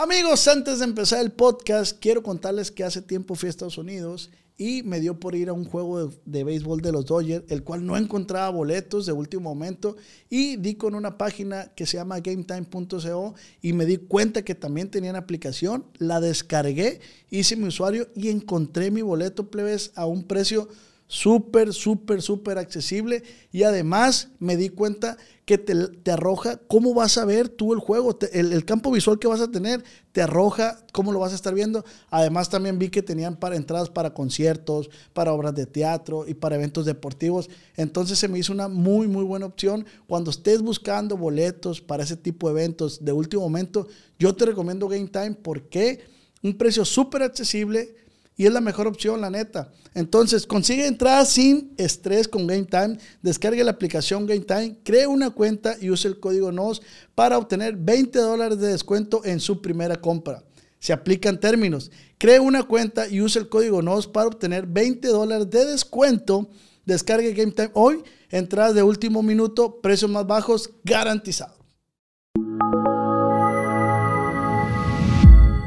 Amigos, antes de empezar el podcast, quiero contarles que hace tiempo fui a Estados Unidos y me dio por ir a un juego de, béisbol de los Dodgers, el cual no encontraba boletos de último momento y di con una página que se llama gametime.co y me di cuenta que también tenían aplicación, la descargué, hice mi usuario y encontré mi boleto plebes a un precio súper, súper, súper accesible y además me di cuenta que te, te, arroja cómo vas a ver tú el juego, el, el, campo visual que vas a tener, te arroja cómo lo vas a estar viendo. Además también vi que tenían para entradas para conciertos, para obras de teatro y para eventos deportivos. Entonces se me hizo una muy, muy buena opción. Cuando estés buscando boletos para ese tipo de eventos de último momento, yo te recomiendo Game Time porque un precio súper accesible y es la mejor opción, la neta. Entonces, consigue entradas sin estrés con Game Time. Descargue la aplicación Game Time, cree una cuenta y use el código NOS para obtener 20 dólares de descuento en su primera compra. Se aplican términos. Cree una cuenta y use el código NOS para obtener 20 dólares de descuento. Descargue Game Time hoy. Entradas de último minuto, precios más bajos, garantizado.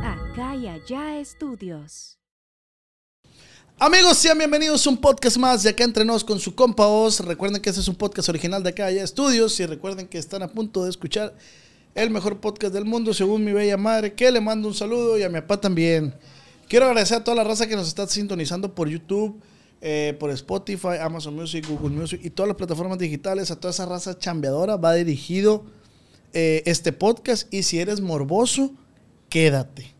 Acá y allá estudios. Amigos, sean bienvenidos a un podcast más de acá entre nos con su compa Oz. Recuerden que este es un podcast original de acá allá estudios y recuerden que están a punto de escuchar el mejor podcast del mundo según mi bella madre, que le mando un saludo y a mi papá también. Quiero agradecer a toda la raza que nos está sintonizando por YouTube, eh, por Spotify, Amazon Music, Google Music y todas las plataformas digitales. A toda esa raza chambeadora va dirigido eh, este podcast y si eres morboso, quédate.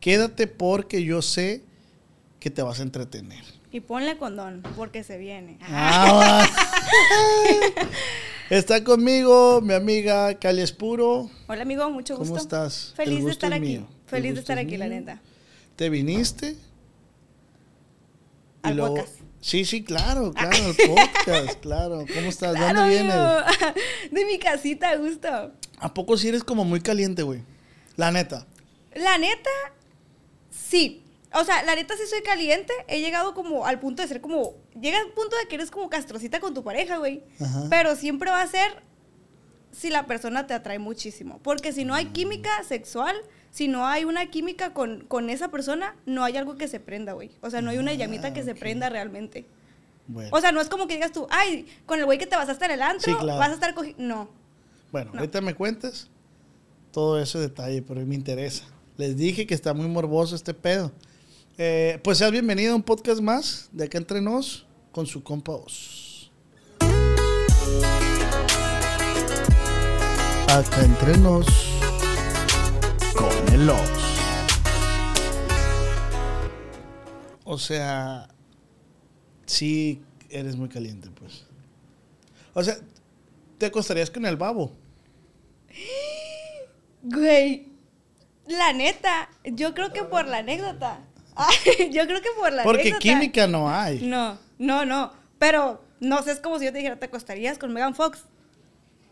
Quédate porque yo sé que te vas a entretener. Y ponle condón, porque se viene. Ah, Está conmigo mi amiga Cali Espuro. Hola amigo, mucho gusto. ¿Cómo estás? Feliz de estar aquí. Mío. Feliz de estar aquí, la neta. ¿Te viniste? Al luego... podcast. Sí, sí, claro, claro, el podcast, claro. ¿Cómo estás? Claro, ¿Dónde vienes? De mi casita, gusto. ¿A poco sí eres como muy caliente, güey? La neta. La neta, sí. O sea, la neta sí soy caliente. He llegado como al punto de ser como. Llega al punto de que eres como castrocita con tu pareja, güey. Pero siempre va a ser si la persona te atrae muchísimo. Porque si no hay química sexual, si no hay una química con, con esa persona, no hay algo que se prenda, güey. O sea, no hay una llamita Ah, que se prenda realmente. Bueno, O sea, no es como que digas tú, ay, con el güey que te vas a estar en el antro, Sí, claro. vas a estar cogiendo. No. bueno no. ahorita me cuentas todo ese detalle, pero me interesa. Les dije que está muy morboso este pedo. Eh, pues seas bienvenido a un podcast más de acá entre nos con su compa Oz. Acá entre nos con el Oz. O sea, sí eres muy caliente, pues. O sea, te acostarías con el babo. Güey, la neta, yo creo que por la anécdota. Ay, yo creo que por la Porque anécdota. química no hay. No, no, no. Pero no sé, es como si yo te dijera, ¿te acostarías con Megan Fox?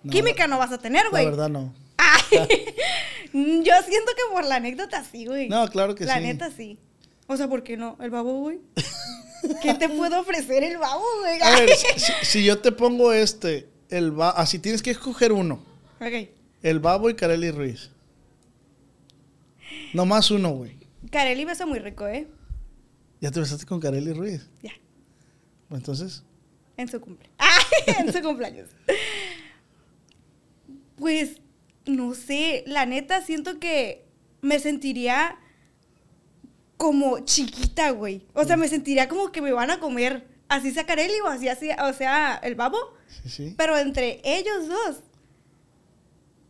No, química no vas a tener, La güey. verdad no. Ay, yo siento que por la anécdota sí, güey. No, claro que la sí. neta sí. O sea, ¿por qué no? ¿El babo, güey? ¿Qué te puedo ofrecer el babo, güey? A ver, si, si- yo te pongo este, el ba así tienes que escoger uno. Ok. El babo y Kareli Ruiz. No más uno, güey. Carelli besa muy rico, ¿eh? Ya te besaste con Kareli Ruiz. Ya. Entonces, En su cumple. ¡Ah! En su cumpleaños. Pues, no sé, la neta siento que me sentiría como chiquita, güey. O sea, me sentiría como que me van a comer así sea Carelli o así, así, o sea, el babo. sí, sí. Pero entre ellos dos,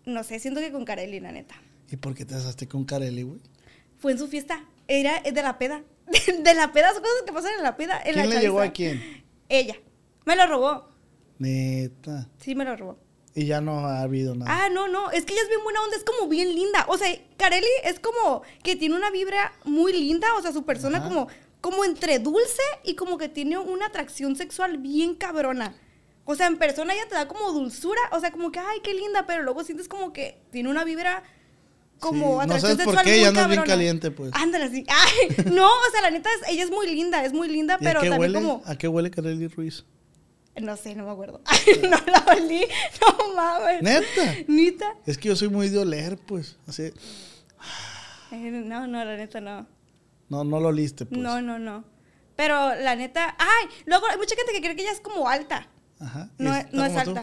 no sé, siento que con Carelli, la neta. ¿Y por qué te besaste con Kareli, güey? Fue en su fiesta. Era de la peda. De la peda, son cosas que pasan en la peda. En ¿Quién la le llegó a chaviza. quién? Ella. Me lo robó. Neta. Sí, me lo robó. Y ya no ha habido nada. Ah, no, no, es que ella es bien buena onda, es como bien linda. O sea, Carelli es como que tiene una vibra muy linda, o sea, su persona Ajá. como, como entre dulce y como que tiene una atracción sexual bien cabrona. O sea, en persona ella te da como dulzura, o sea, como que, ay, qué linda, pero luego sientes como que tiene una vibra como Sí, no sabes por qué, muy ya andas bien caliente, pues. Ándale, así. Ay, no, o sea, la neta, es- ella es muy linda, es muy linda, ¿Y pero a qué también huele? como... ¿A qué huele Kareli Ruiz? No sé, no me acuerdo. no la olí, no mames. ¿Neta? Nita. Es que yo soy muy de oler, pues. Así. No, no, la neta no. No, no lo liste, pues. No, no, no. Pero la neta, ay, luego hay mucha gente que cree que ella es como alta. Ajá. ¿Y No, es- no es tú?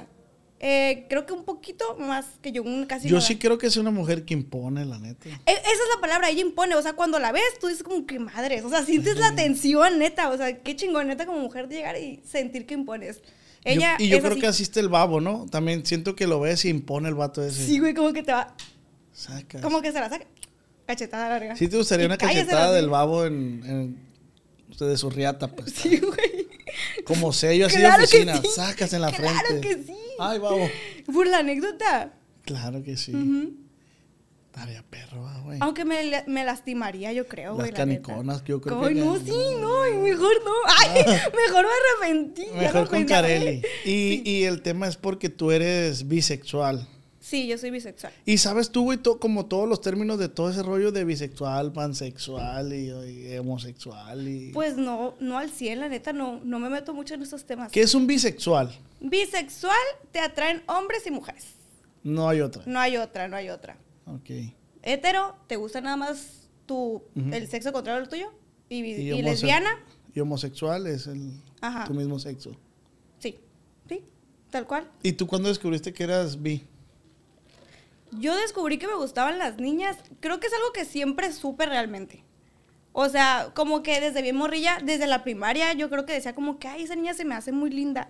Eh, creo que un poquito más que yo, casi Yo nada. sí creo que es una mujer que impone, la neta. E- Esa es la palabra, ella impone, o sea, cuando la ves, tú dices como que madres, o sea, sientes la tensión, neta, o sea, qué chingón, neta, como mujer de llegar y sentir que impones. Ella Yo- y yo creo así. que así está el babo, ¿no? También siento que lo ves y impone el vato ese. Sí, güey, como que te va, Sacas. como que se la saca, cachetada la verga. Sí te gustaría Y una cachetada del babo en, en- de su riata, pues. Sí, güey. Como sello así Claro de oficina. sí. Sacas en la Claro frente. que sí. Ay, babo. Por la anécdota. Claro que sí. Estaría perro, ah, güey. Aunque me, me lastimaría, yo creo, Las güey. la neta. caniconas, yo creo Ay, que- no, sí, no, mejor no. Ay, mejor me arrepentí. Mejor no con. Carelli. Y, y el tema es porque tú eres bisexual. Sí, yo soy bisexual. Y sabes tú, güey, to- como todos los términos de todo ese rollo de bisexual, pansexual y, y homosexual y... Pues no, no al 100, la neta, no, no me meto mucho en esos temas. ¿Qué es un bisexual? Bisexual te atraen hombres y mujeres. No hay otra. No hay otra, no hay otra. Ok. Hetero, te gusta nada más tu, el sexo contrario al tuyo. Y, lesbiana, Y homosexual es el, Ajá. tu mismo sexo. sí. Sí, tal cual. ¿Y tú cuándo descubriste que eras bi? Yo descubrí que me gustaban las niñas. Creo que es algo que siempre supe realmente. O sea, como que desde bien morrilla, desde la primaria, yo creo que decía como que, ay, esa niña se me hace muy linda.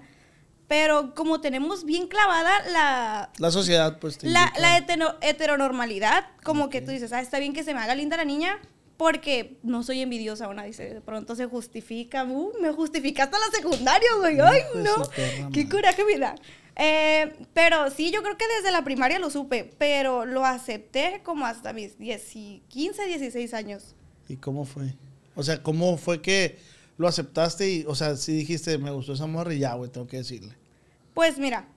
Pero como tenemos bien clavada la, La sociedad, pues, te la, la hetero- heteronormalidad, como que tú dices, ah, está bien que se me haga linda la niña porque no soy envidiosa, una dice, de pronto se justifica, uh, me justificaste hasta la secundaria, güey, ay, no, perra qué coraje me da. Eh, pero sí, yo creo que desde la primaria lo supe, pero lo acepté como hasta mis 10 y 15, 16 años. ¿Y cómo fue? O sea, ¿cómo fue que lo aceptaste y, o sea, si dijiste, me gustó esa morra y ya, güey, tengo que decirle? Pues mira,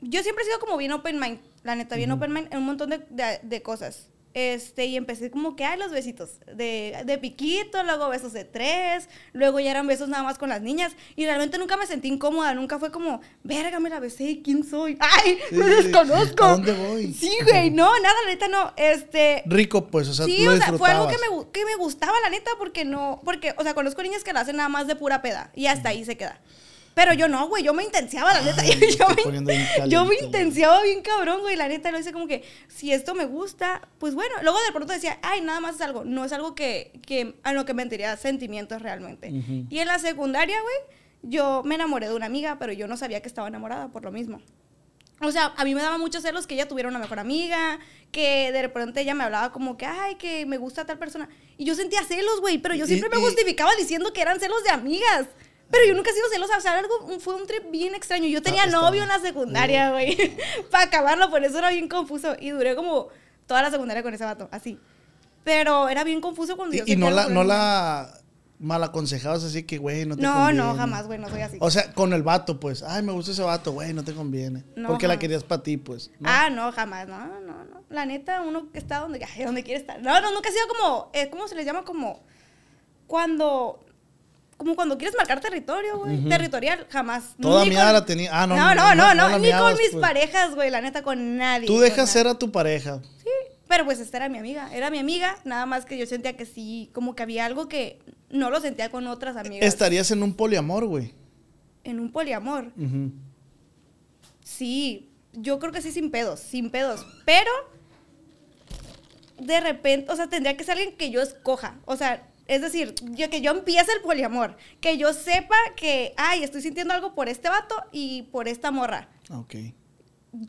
yo siempre he sido como bien open mind, la neta, bien open mind en un montón de, de- de cosas. Este, y empecé como que, ay, los besitos de, de piquito, luego besos de tres, luego ya eran besos nada más con las niñas. Y realmente nunca me sentí incómoda, nunca fue como, verga, me la besé, ¿quién soy? ¡Ay, Sí, me desconozco! ¿A dónde voy? Sí, güey, no, nada, la neta no. Este, Rico, pues, o sea, sí, tú o sea, fue algo que me, que me gustaba, la neta, porque no, porque, o sea, conozco niñas que lo hacen nada más de pura peda y hasta ahí se queda. Pero yo no, güey, yo me intensiaba, la neta. Ay, yo, me yo me intensiaba bien cabrón, güey, la neta. Lo hice como que, si esto me gusta, pues bueno. Luego de pronto decía, ay, nada más es algo. No es algo que, que a lo que me tendría sentimientos realmente. Y en la secundaria, güey, yo me enamoré de una amiga, pero yo no sabía que estaba enamorada por lo mismo. O sea, a mí me daba muchos celos que ella tuviera una mejor amiga, que de repente ella me hablaba como que, ay, que me gusta tal persona. Y yo sentía celos, güey, pero yo Y- siempre me y- justificaba diciendo que eran celos de amigas. Pero yo nunca he sido celosa, o sea, algo, fue un trip bien extraño. Yo tenía está- novio en la secundaria, güey, para acabarlo, por eso era bien confuso. Y duré como toda la secundaria con ese vato, así. Pero era bien confuso cuando yo Y, y no la, no la mal aconsejabas así que, güey, no te No, conviene. no, jamás, güey, no soy así. O sea, con el vato, pues, ay, me gusta ese vato, güey, no te conviene. No, porque la jamás. querías para ti, pues. ¿no? Ah, no, jamás, no, no, no. La neta, uno que está donde, ay, donde quiere estar. No, no, nunca ha sido como, eh, ¿cómo se les llama? Como cuando, como cuando quieres marcar territorio, güey. Territorial, jamás. Toda con- la tenía. Ah, no, no, no, no, no, ni miabas, con mis pues. parejas, güey, la neta, con nadie. Tú dejas ser a tu pareja. Sí, pero pues esta era mi amiga, era mi amiga, nada más que yo sentía que sí, como que había algo que no lo sentía con otras amigas. Estarías en un poliamor, güey. En un poliamor. Sí, yo creo que sí sin pedos, sin pedos. Pero de repente, o sea, tendría que ser alguien que yo escoja. O sea, es decir, yo, que yo empiece el poliamor. Que yo sepa que, ay, estoy sintiendo algo por este vato y por esta morra. Ok.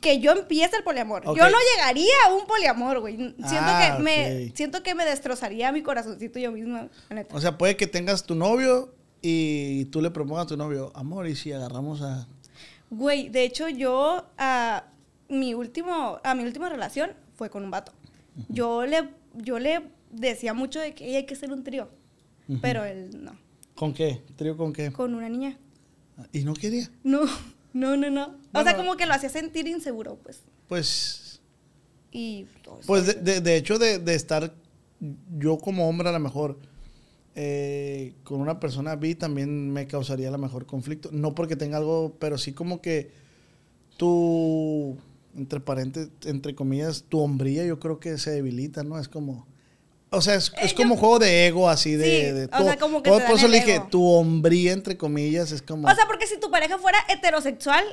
Que yo empiece el poliamor. Ok. Yo no llegaría a un poliamor, güey. Siento, Ah, que me, siento que me destrozaría mi corazoncito yo misma. O sea, puede que tengas tu novio y tú le propongas a tu novio, amor, y si agarramos a. Güey, de hecho yo a mi último a mi última relación fue con un vato. Yo le yo le decía mucho de que "Ey, hay que ser un trío, pero él no, ¿Con qué? ¿Trío con qué? con una niña. Y no quería. No, no, no, no. O sea, como que lo hacía sentir inseguro, pues. Pues. Y. Pues de, de- de hecho, de, de estar yo como hombre a lo mejor eh, con una persona bi también me causaría a lo mejor conflicto. No porque tenga algo, pero sí como que tu entre paréntesis, entre comillas, tu hombría yo creo que se debilita, ¿no? Es como... O sea, es, es Eh, como yo- juego de ego, así de... Sí, de o sea, como que por, te por dan eso el le dije, ego. tu hombría, entre comillas, es como... O sea, porque si tu pareja fuera heterosexual,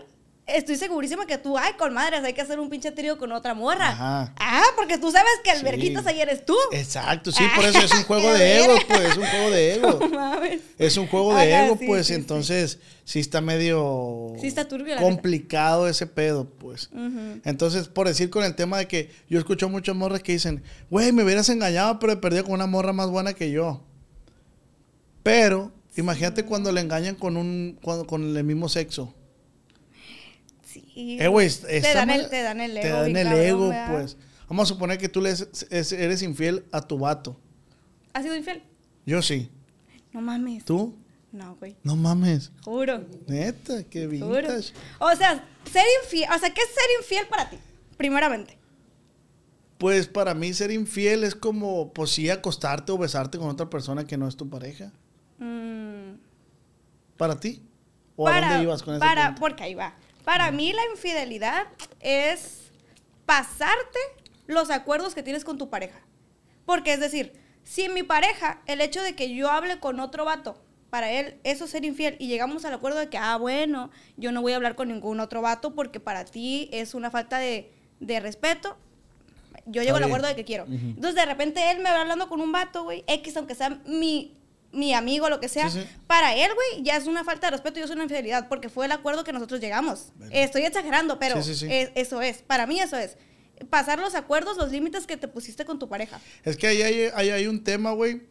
estoy segurísima que tú, ay, con madres, hay que hacer un pinche trío con otra morra. Ajá. Ah, porque tú sabes que el Sí. verguitas ahí eres tú. Exacto, sí, por eso es un juego de ego, pues, es un juego de ego. No mames. Es un juego de Ajá, ego, sí, pues, sí, sí. entonces sí está medio Sí está turbio, complicado ese pedo, pues. Entonces, por decir con el tema de que yo escucho muchas morras que dicen, güey, me hubieras engañado, pero he perdido con una morra más buena que yo. Pero, imagínate cuando le engañan con un, cuando- con el mismo sexo. Sí. Eh, güey, te, dan el, te dan el ego. Te dan el cabrón, ego, ¿verdad? pues. Vamos a suponer que tú le es- es- eres infiel a tu vato. ¿Has sido infiel? Yo sí. No mames. ¿Tú? No, güey. No mames. Juro. Neta, qué Juro. vintage. O sea, ser infiel. O sea, ¿qué es ser infiel para ti? Primeramente. Pues para mí ser infiel es como, pues sí, acostarte o besarte con otra persona que no es tu pareja. Mm, ¿Para ti? ¿O a dónde ibas con ese para, punto? Porque ahí va. Para mí la infidelidad es pasarte los acuerdos que tienes con tu pareja. Porque es decir, si mi pareja, el hecho de que yo hable con otro vato, para él eso es ser infiel y llegamos al acuerdo de que, ah, bueno, yo no voy a hablar con ningún otro vato porque para ti es una falta de, de respeto. Yo llego al acuerdo de que quiero. Entonces de repente él me va hablando con un vato, güey, X, aunque sea mi, mi amigo, lo que sea. Sí, sí. Para él, güey, ya es una falta de respeto y es una infidelidad porque fue el acuerdo que nosotros llegamos. Estoy exagerando, pero Sí, es- eso es. Para mí eso es. Pasar los acuerdos, los límites que te pusiste con tu pareja. Es que ahí hay, ahí hay un tema, güey,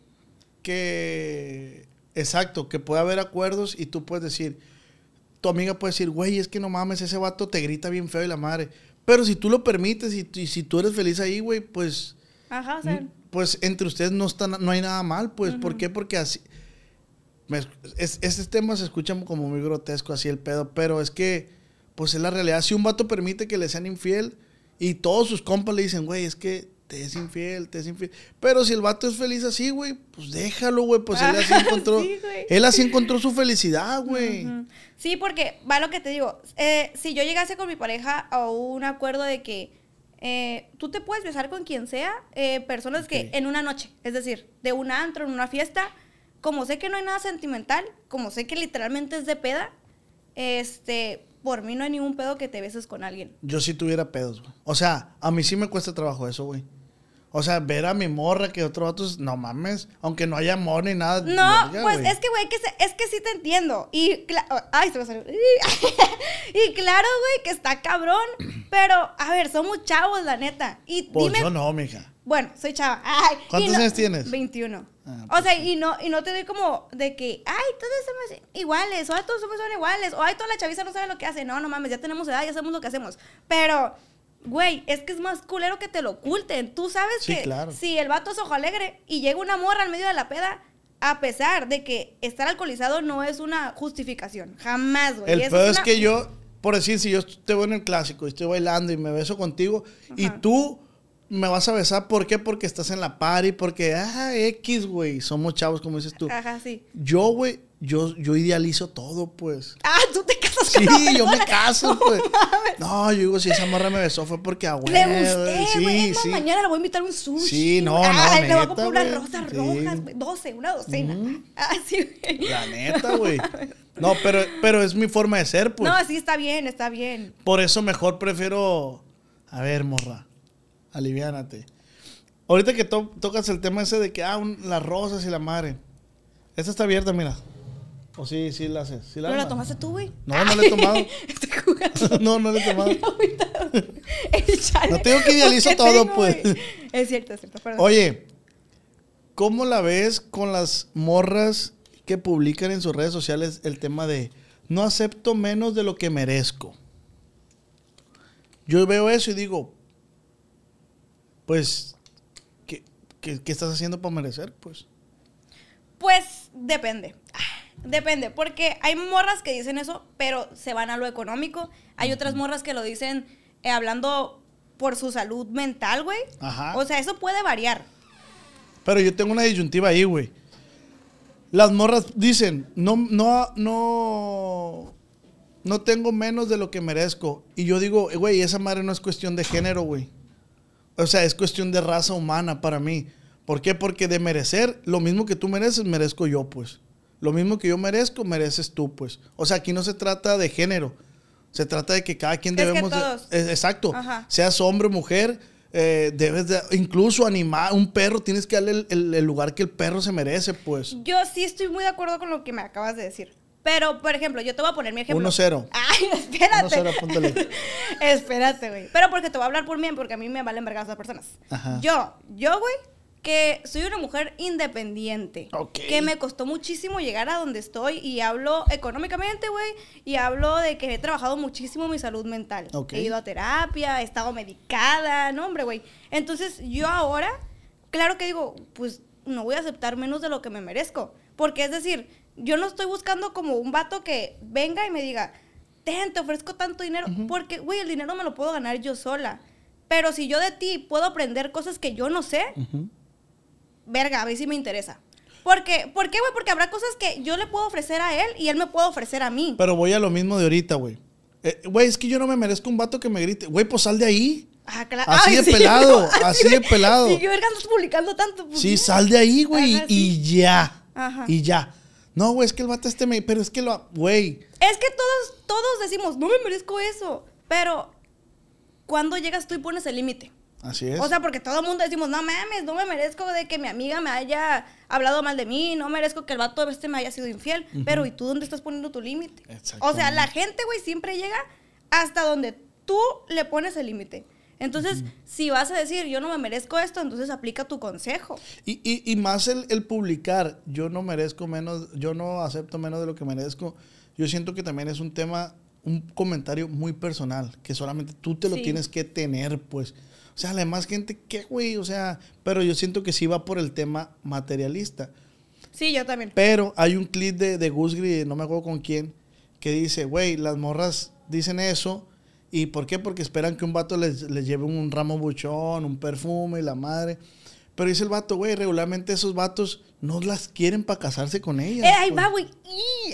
que... Exacto, que puede haber acuerdos y tú puedes decir, tu amiga puede decir, güey, es que no mames, ese vato te grita bien feo y la madre. Pero si tú lo permites y, y si tú eres feliz ahí, güey, pues... Ajá, o sea, Pues entre ustedes no, está, no hay nada mal, pues. ¿Por qué? Porque así... me- es- este tema se escucha como muy grotesco, así el pedo, pero es que, pues es la realidad. Si un vato permite que le sean infiel y todos sus compas le dicen, güey, es que te es infiel, te es infiel. Pero si el vato es feliz así, güey, pues déjalo, güey. Pues él así encontró, sí, él así encontró su felicidad, güey. Sí, porque va lo que te digo. eh, si yo llegase con mi pareja a un acuerdo de que eh, tú te puedes besar con quien sea, eh, personas que en una noche, es decir, de un antro, en una fiesta, como sé que no hay nada sentimental, como sé que literalmente es de peda, este, por mí no hay ningún pedo que te beses con alguien. Yo sí tuviera pedos, güey. O sea, a mí sí me cuesta trabajo eso, güey. O sea, ver a mi morra que otro vato, es- no mames, aunque no haya amor ni nada. No, verga, pues güey. es que, güey, que se- es que sí te entiendo. Y, ay, se me salió. y claro, güey, que está cabrón. Pero, a ver, somos chavos, la neta. Y Pues dime. yo no, mija. Bueno, soy chava. Ay, ¿Cuántos no- años tienes? 21. Ah, o pues sea, y no, y no te doy como de que, ay, todos somos iguales, o ay, todos somos son iguales, o ay, toda la chaviza no sabe lo que hace. No, no mames, ya tenemos edad, ya sabemos lo que hacemos. Pero, güey, es que es más culero que te lo oculten. Tú sabes Sí, que claro. si el vato es ojo alegre y llega una morra al medio de la peda, a pesar de que estar alcoholizado no es una justificación. Jamás, güey. El peor es una- que yo, por decir, si yo te voy en el clásico y estoy bailando y me beso contigo y Ajá. tú me vas a besar, ¿por qué? Porque estás en la party, porque, ah, X, güey, somos chavos, como dices tú. Ajá, sí. Yo, güey, yo, yo idealizo todo, pues. Ah, tú te Sí, yo me caso, pues. No, yo digo, si esa morra me besó fue porque a huevo. Le gusté, Sí, güey. Sí. mañana le voy a invitar un sushi. Sí, no, no, Ay, Le voy a comprar unas rosas Sí. rojas, güey. 12, una docena. Ah, sí, güey. La neta, güey. No, pero, pero es mi forma de ser, pues. No, sí, está bien, está bien. Por eso mejor prefiero. A ver, morra. Aliviánate. Ahorita que to- tocas el tema ese de que, ah, un- las rosas y la madre. Esta está abierta, mira. O sí, sí la haces. ¿Sí la ¿No la tomaste tú, güey? No, no la he tomado. Estoy jugando. no, no la he tomado. No te digo que idealizo ¿Qué todo, tengo, pues. Es cierto, es cierto. perdón. Oye, ¿cómo la ves con las morras que publican en sus redes sociales el tema de no acepto menos de lo que merezco? Yo veo eso y digo, pues, ¿qué, qué- qué estás haciendo para merecer? Pues, Pues depende. Depende, porque hay morras que dicen eso, pero se van a lo económico. Hay otras morras que lo dicen eh, hablando por su salud mental, güey. Ajá. O sea, eso puede variar. pero yo tengo una disyuntiva ahí, güey. Las morras dicen, no, no, no, no tengo menos de lo que merezco. Y yo digo, güey, esa madre no es cuestión de género, güey. O sea, es cuestión de raza humana para mí. ¿Por qué? Porque de merecer, lo mismo que tú mereces, merezco yo, pues. Lo mismo que yo merezco, mereces tú, pues. O sea, aquí no se trata de género. Se trata de que cada quien Es que debemos... de- exacto. Ajá. Seas hombre, mujer, eh, debes de... Incluso animar, un perro, tienes que darle el, el- el lugar que el perro se merece, pues. Yo sí estoy muy de acuerdo con lo que me acabas de decir. Pero, por ejemplo, yo te voy a poner mi ejemplo. 1-0. Ay, espérate. 1-0, apúntale. espérate, güey. Pero porque te voy a hablar por mí, porque a mí me valen vergas las personas. Ajá. Yo, yo, güey, que soy una mujer independiente. Ok. Que me costó muchísimo llegar a donde estoy y hablo económicamente, güey. Y hablo de que he trabajado muchísimo mi salud mental. Ok. He ido a terapia, he estado medicada, no, hombre, güey. Entonces, yo ahora, claro que digo, pues no voy a aceptar menos de lo que me merezco. Porque es decir, yo no estoy buscando como un vato que venga y me diga, ten, te ofrezco tanto dinero. Porque, güey, el dinero me lo puedo ganar yo sola. Pero si yo de ti puedo aprender cosas que yo no sé, Ujú. Verga, a mí sí me interesa. Porque, ¿Por qué, güey? Porque habrá cosas que yo le puedo ofrecer a él y él me puede ofrecer a mí. Pero voy a lo mismo de ahorita, güey. Eh, Güey, es que yo no me merezco un vato que me grite. Güey, pues sal de ahí. Ah, claro. Así de pelado, así de pelado. Sí, verga andas publicando tanto. pues, Sí, sal de ahí, güey. Y ya. Ajá. Y ya. No, güey, es que el vato este me... Pero es que lo... Güey. Es que todos, todos decimos, no me merezco eso. Pero, ¿cuándo llegas tú y pones el límite? Así es. O sea, porque todo el mundo decimos, no mames, no me merezco de que mi amiga me haya hablado mal de mí, no merezco que el vato este me haya sido infiel. Pero, ¿y tú dónde estás poniendo tu límite? O sea, la gente, güey, siempre llega hasta donde tú le pones el límite. Entonces, si vas a decir, yo no me merezco esto, entonces aplica tu consejo. Y, y- y más el, el publicar, yo no merezco menos, yo no acepto menos de lo que merezco. Yo siento que también es un tema, un comentario muy personal, que solamente tú te lo Sí. tienes que tener, pues. O sea, la demás gente, ¿qué, güey? O sea, pero yo siento que sí va por el tema materialista. Sí, yo también. Pero hay un clip de, de Gusgri, no me acuerdo con quién, que dice, güey, las morras dicen eso. ¿Y por qué? Porque esperan que un vato les, les lleve un ramo buchón, un perfume y la madre. Pero dice el vato, güey, regularmente esos vatos no las quieren para casarse con ellas. Eh, ahí pues. va, güey.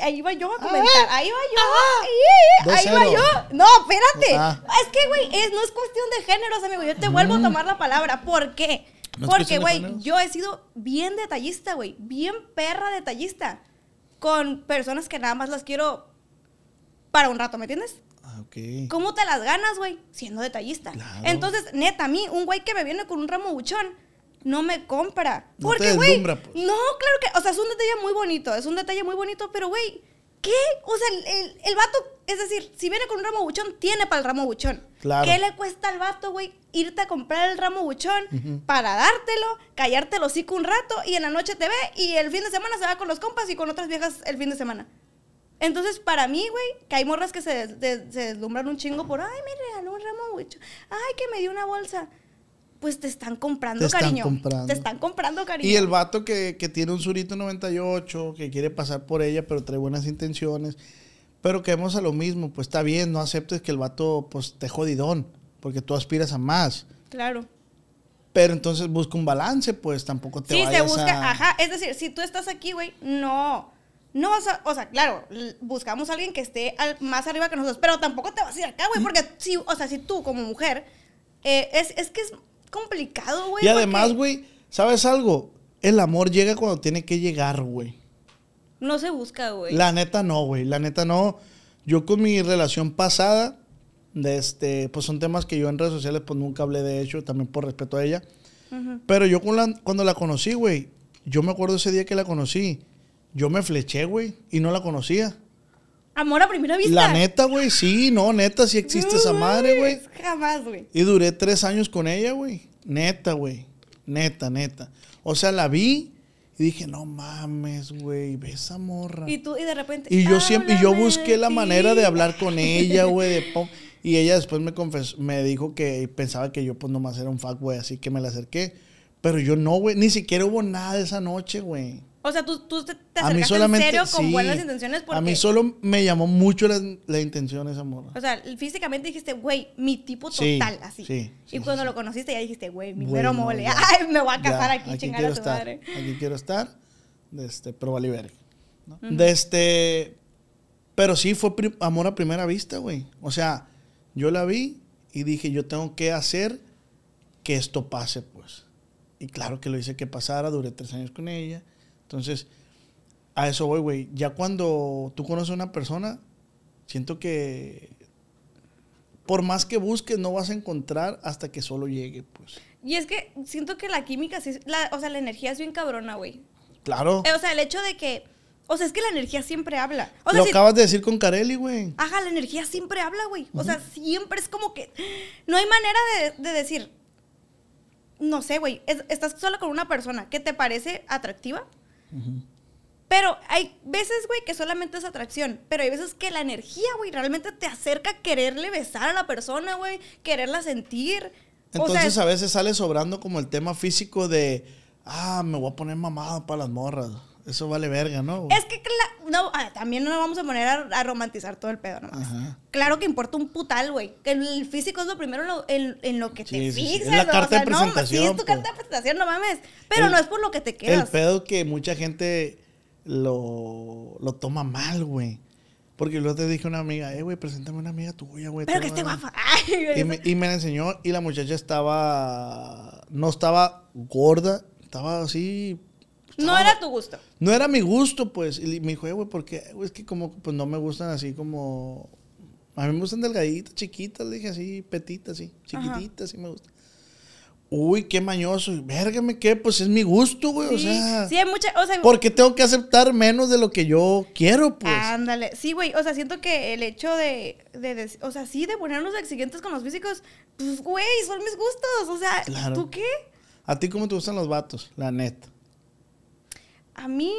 Ahí va yo a comentar. Ahí va yo. Dos Ahí va yo. No, espérate. Ah. Es que, güey, es, no es cuestión de géneros, amigo. Yo te vuelvo a tomar la palabra. ¿Por qué? Mm. No Porque, güey, yo he sido bien detallista, güey. Bien perra detallista. Con personas que nada más las quiero para un rato, ¿me entiendes? Ah, ok. ¿Cómo te las ganas, güey? Siendo detallista. Claro. Entonces, neta, a mí, un güey que me viene con un ramo buchón, no me compra. No Porque, güey. pues. No, claro que. O sea, es un detalle muy bonito. Es un detalle muy bonito, pero, güey. ¿Qué? O sea, el, el- el vato, es decir, si viene con un ramo buchón, tiene para el ramo buchón. Claro. ¿Qué le cuesta al vato, güey, irte a comprar el ramo buchón para dártelo, callarte el hocico un rato y en la noche te ve y el fin de semana se va con los compas y con otras viejas el fin de semana? Entonces, para mí, güey, que hay morras que se, des- se deslumbran un chingo por, ay, me regaló un ramo buchón, ay, que me dio una bolsa. Pues te están comprando, Te están cariño. comprando. Te están comprando, cariño. Y el vato que, que tiene un surito 98, que quiere pasar por ella, pero trae buenas intenciones. Pero caemos a lo mismo, pues está bien, no aceptes que el vato pues te jodidón, porque tú aspiras a más. Claro. Pero entonces busca un balance, pues tampoco te Sí, se busca, a- ajá, es decir, si tú estás aquí, güey, no, no vas a, o sea, claro, buscamos a alguien que esté al- más arriba que nosotros, pero tampoco te vas a ir acá, güey, porque si, o sea, si tú como mujer, eh, es, es que es complicado, güey. Y además, porque güey, ¿sabes algo? El amor llega cuando tiene que llegar, güey. No se busca, güey. La neta no, güey. La neta no. Yo con mi relación pasada, de este, pues son temas que yo en redes sociales pues nunca hablé de hecho, también por respeto a ella. Pero yo con la- cuando la conocí, güey, yo me acuerdo ese día que la conocí, yo me fleché, güey, y no la conocía. Amor a primera vista. La neta, güey, sí, no, neta, sí existe esa madre, güey. Jamás, güey. Y duré tres años con ella, güey. Neta, güey. Neta, neta. O sea, la vi y dije, no mames, güey, ve esa morra. Y tú, y de repente. Y yo siempre, y yo busqué la manera de hablar con ella, güey, Y ella después me confesó, me dijo que pensaba que yo pues nomás era un fuckboy, así que me la acerqué. Pero yo no, güey, ni siquiera hubo nada esa noche, güey. O sea, tú, tú te, te acercaste en serio con sí. buenas intenciones porque. A mí solo me llamó mucho la, la intención esa morra. O sea, físicamente dijiste, güey, mi tipo Sí, total, así. sí, sí, y cuando sí, lo conociste ya dijiste, güey, mi Güey, mero mole. ya. Ay, me voy a Ya, casar aquí, chingar a tu estar, madre. Aquí quiero estar. De este, pero vale verga, ¿no? De este. Pero sí fue amor a primera vista, güey. O sea, yo la vi y dije, yo tengo que hacer que esto pase, pues. Y claro que lo hice que pasara, duré tres años con ella. Entonces, a eso voy, güey. Ya cuando tú conoces a una persona, siento que por más que busques, no vas a encontrar hasta que solo llegue, pues. Y es que siento que la química, sí, la, o sea, la energía es bien cabrona, güey. Claro. Eh, O sea, el hecho de que, o sea, es que la energía siempre habla. O sea, lo si- acabas de decir con Carelli, güey. Ajá, la energía siempre habla, güey. O sea, siempre es como que. No hay manera de, de decir. No sé, güey. es- Estás solo con una persona que te parece atractiva. Pero hay veces, güey, que solamente es atracción. Pero hay veces que la energía, güey, realmente te acerca a quererle besar a la persona, güey. Quererla sentir. o sea, Entonces a veces sale sobrando como el tema físico de, ah, me voy a poner mamado para las morras. Eso vale verga, ¿no? Es que no, ah, también no nos vamos a poner a, a romantizar todo el pedo nomás. Ajá. Claro que importa un putal, güey. Que el físico es lo primero en lo, en- en lo que te Sí. Es la ¿no? carta de no, presentación, sí, es tu pues. carta de presentación, no mames. Pero El- no es por lo que te El quedas. pedo que mucha gente lo, lo toma mal, güey. Porque luego te dije a una amiga, eh, güey, preséntame una amiga tuya, güey. Pero que esté guapa. Ay, güey, Y me, y me la enseñó y la muchacha estaba, no estaba gorda, estaba así. No era tu gusto. No era mi gusto, pues. Y me dijo, eh, güey, porque es que como, pues no me gustan así como. A mí me gustan delgaditas, chiquitas, le dije así, petitas, así, chiquititas, sí me gustan. Uy, qué mañoso. Vérgame, ¿qué? Pues es mi gusto, güey. O sea, sí, hay mucha. O sea, ¿por qué tengo que aceptar menos de lo que yo quiero, pues? Ándale. Sí, güey. O sea, siento que el hecho de, de, de- O sea, sí, de ponernos exigentes con los físicos. Pues, güey, son mis gustos. O sea, Claro. ¿tú qué? ¿A ti cómo te gustan los vatos? La neta. A mí.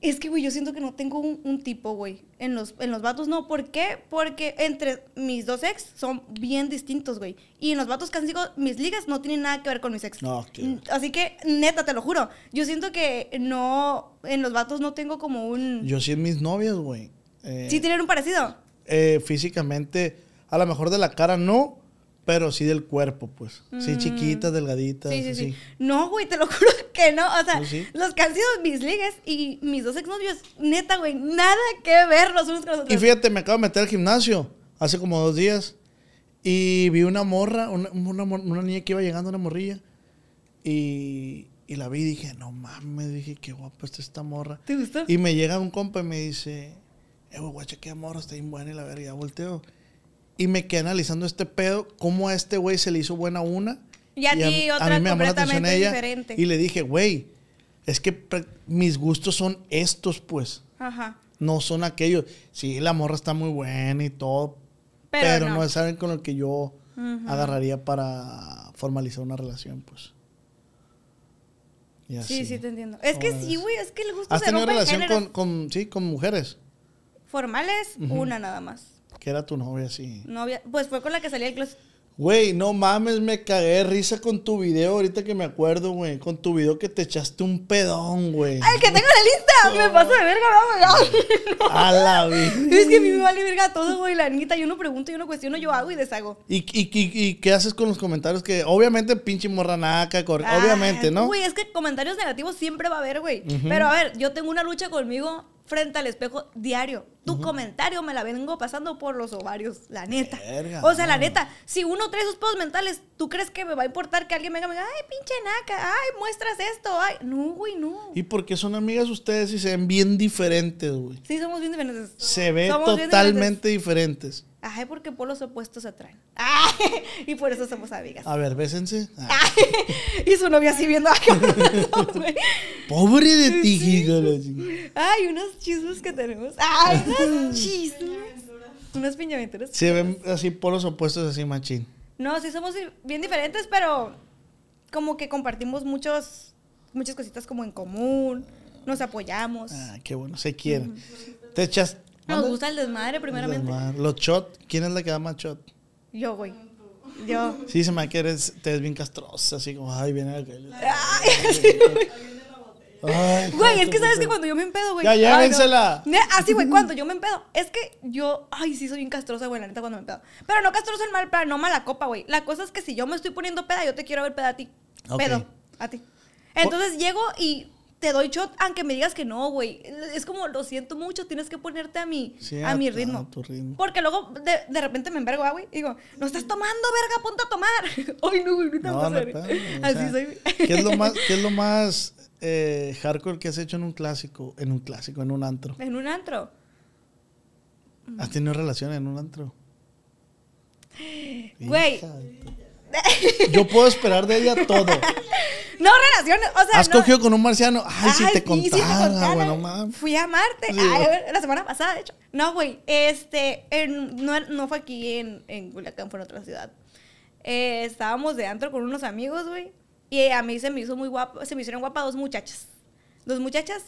Es que, güey, yo siento que no tengo un, un tipo, güey. En los, en los vatos no. ¿Por qué? Porque entre mis dos ex son bien distintos, güey. Y en los vatos que han sido mis ligas no tienen nada que ver con mis ex. No, Mm, Así que, neta, te lo juro. Yo siento que no. En los vatos no tengo como un. Yo sí en mis novias, güey. Eh, Sí, tienen un parecido. eh, físicamente, a lo mejor de la cara no, pero sí del cuerpo, pues. Sí, chiquitas, delgaditas. Mm. Sí, sí, sí. No, güey, te lo juro que no. O sea, sí. los que han sido mis ligas y mis dos exnovios, neta, güey, nada que ver los unos con los otros. Y fíjate, me acabo de meter al gimnasio hace como dos días y vi una morra, una, una niña que iba llegando, una morrilla, y, y la vi y dije, no mames, dije, qué guapa está esta morra. ¿Te gustó? Y me llega un compa y me dice, eh, güey, guacha, qué morra, está bien buena y la verga, volteo. Y me quedé analizando este pedo, cómo a este güey se le hizo buena una. Y a ti otra completamente diferente. Y le dije, güey, es que mis gustos son estos, pues. Ajá. No son aquellos. Sí, la morra está muy buena y todo. Pero Pero, no. no. es alguien con el que yo agarraría para formalizar una relación, pues. Y Sí, así. sí, te entiendo. Es que ¿Cómo sí, güey, es que el gusto ¿Has se tenido rompe relación con, con, sí, con mujeres? Formales, una nada más. Que era tu novia, sí. Novia, pues fue con la que salí del closet. Güey, no mames, me cagué de risa con tu video ahorita que me acuerdo, güey. Con tu video que te echaste un pedón, güey. ¡Ay, que tengo la lista! Me paso de verga, vamos. A la vida. Es que a mí me vale verga todo, güey, la neta. Yo no pregunto, yo no cuestiono, yo hago y deshago. ¿Y, y, y, y qué haces con los comentarios? Que obviamente pinche morranaca, cor- Ah, obviamente, ¿no? Güey, es que comentarios negativos siempre va a haber, güey. Pero a ver, yo tengo una lucha conmigo frente al espejo diario. Tu comentario me la vengo pasando por los ovarios, la neta. Verga, o sea, la neta, si uno trae sus pedos mentales, ¿tú crees que me va a importar que alguien me diga, ay, pinche naca, ay, muestras esto, ay? No, güey, no. ¿Y por qué son amigas ustedes y se ven bien diferentes, güey? Sí, somos bien diferentes. Se ven totalmente diferentes. Ay, porque polos opuestos se atraen. Ay, y por eso somos amigas. A ver, bésense. Ah, Ay, y su novia así viendo a güey. Pobre de ti, chingada. Ay, unos chismes que tenemos. Ay, chismes. Unas piñaventuras. Se ven así polos opuestos, así machín. No, sí somos bien diferentes, pero como que compartimos muchos, muchas cositas como en común. Nos apoyamos. Ah, qué bueno, se quieren. Te echas. Nos gusta el desmadre, primeramente. Desmadre. Los shot, ¿quién es la que da más shot? Yo, güey. Yo. Sí, se me hace que eres, te ves bien castrosa, así como, ay, viene aquel. Ay, sí, güey. Ay, Güey, es que sabes que cuando yo me empedo, güey. Ya, ay, no. llévensela. Así, güey, cuando yo me empedo. Es que yo, ay, sí, soy bien castrosa, güey, la neta, cuando me empedo. Pero no castrosa en mal plan, no mala copa, güey. La cosa es que si yo me estoy poniendo peda, yo te quiero ver peda a ti. Ok. Pedo, a ti. Entonces llego y te doy shot aunque me digas que no, güey. Es como, lo siento mucho, tienes que ponerte a mi, a mi ritmo. a tu ritmo. Porque luego de, de repente me envergo, ah, güey. Digo, no estás tomando, verga, ponte a tomar. Ay, no, güey, no te No, vas a no, espérame, o Así sea, soy. ¿Qué es lo más, qué es lo más eh, hardcore que has hecho en un clásico? En un clásico, en un antro. En un antro. ¿Has tenido relación en un antro? Güey. Yo puedo esperar de ella todo. No, relaciones, o sea, ¿Has no. cogido con un marciano? Ay, si Ay, te sí, sí contara, contara. güey, no mames. Fui a Marte. Sí, Ay, güey. la semana pasada, de hecho. No, güey. Este, en- no, no fue aquí en, en Culiacán, fue en otra ciudad. Eh, estábamos de antro con unos amigos, güey. Y a mí se me hizo muy guapo, se me hicieron guapas dos muchachas. Dos muchachas.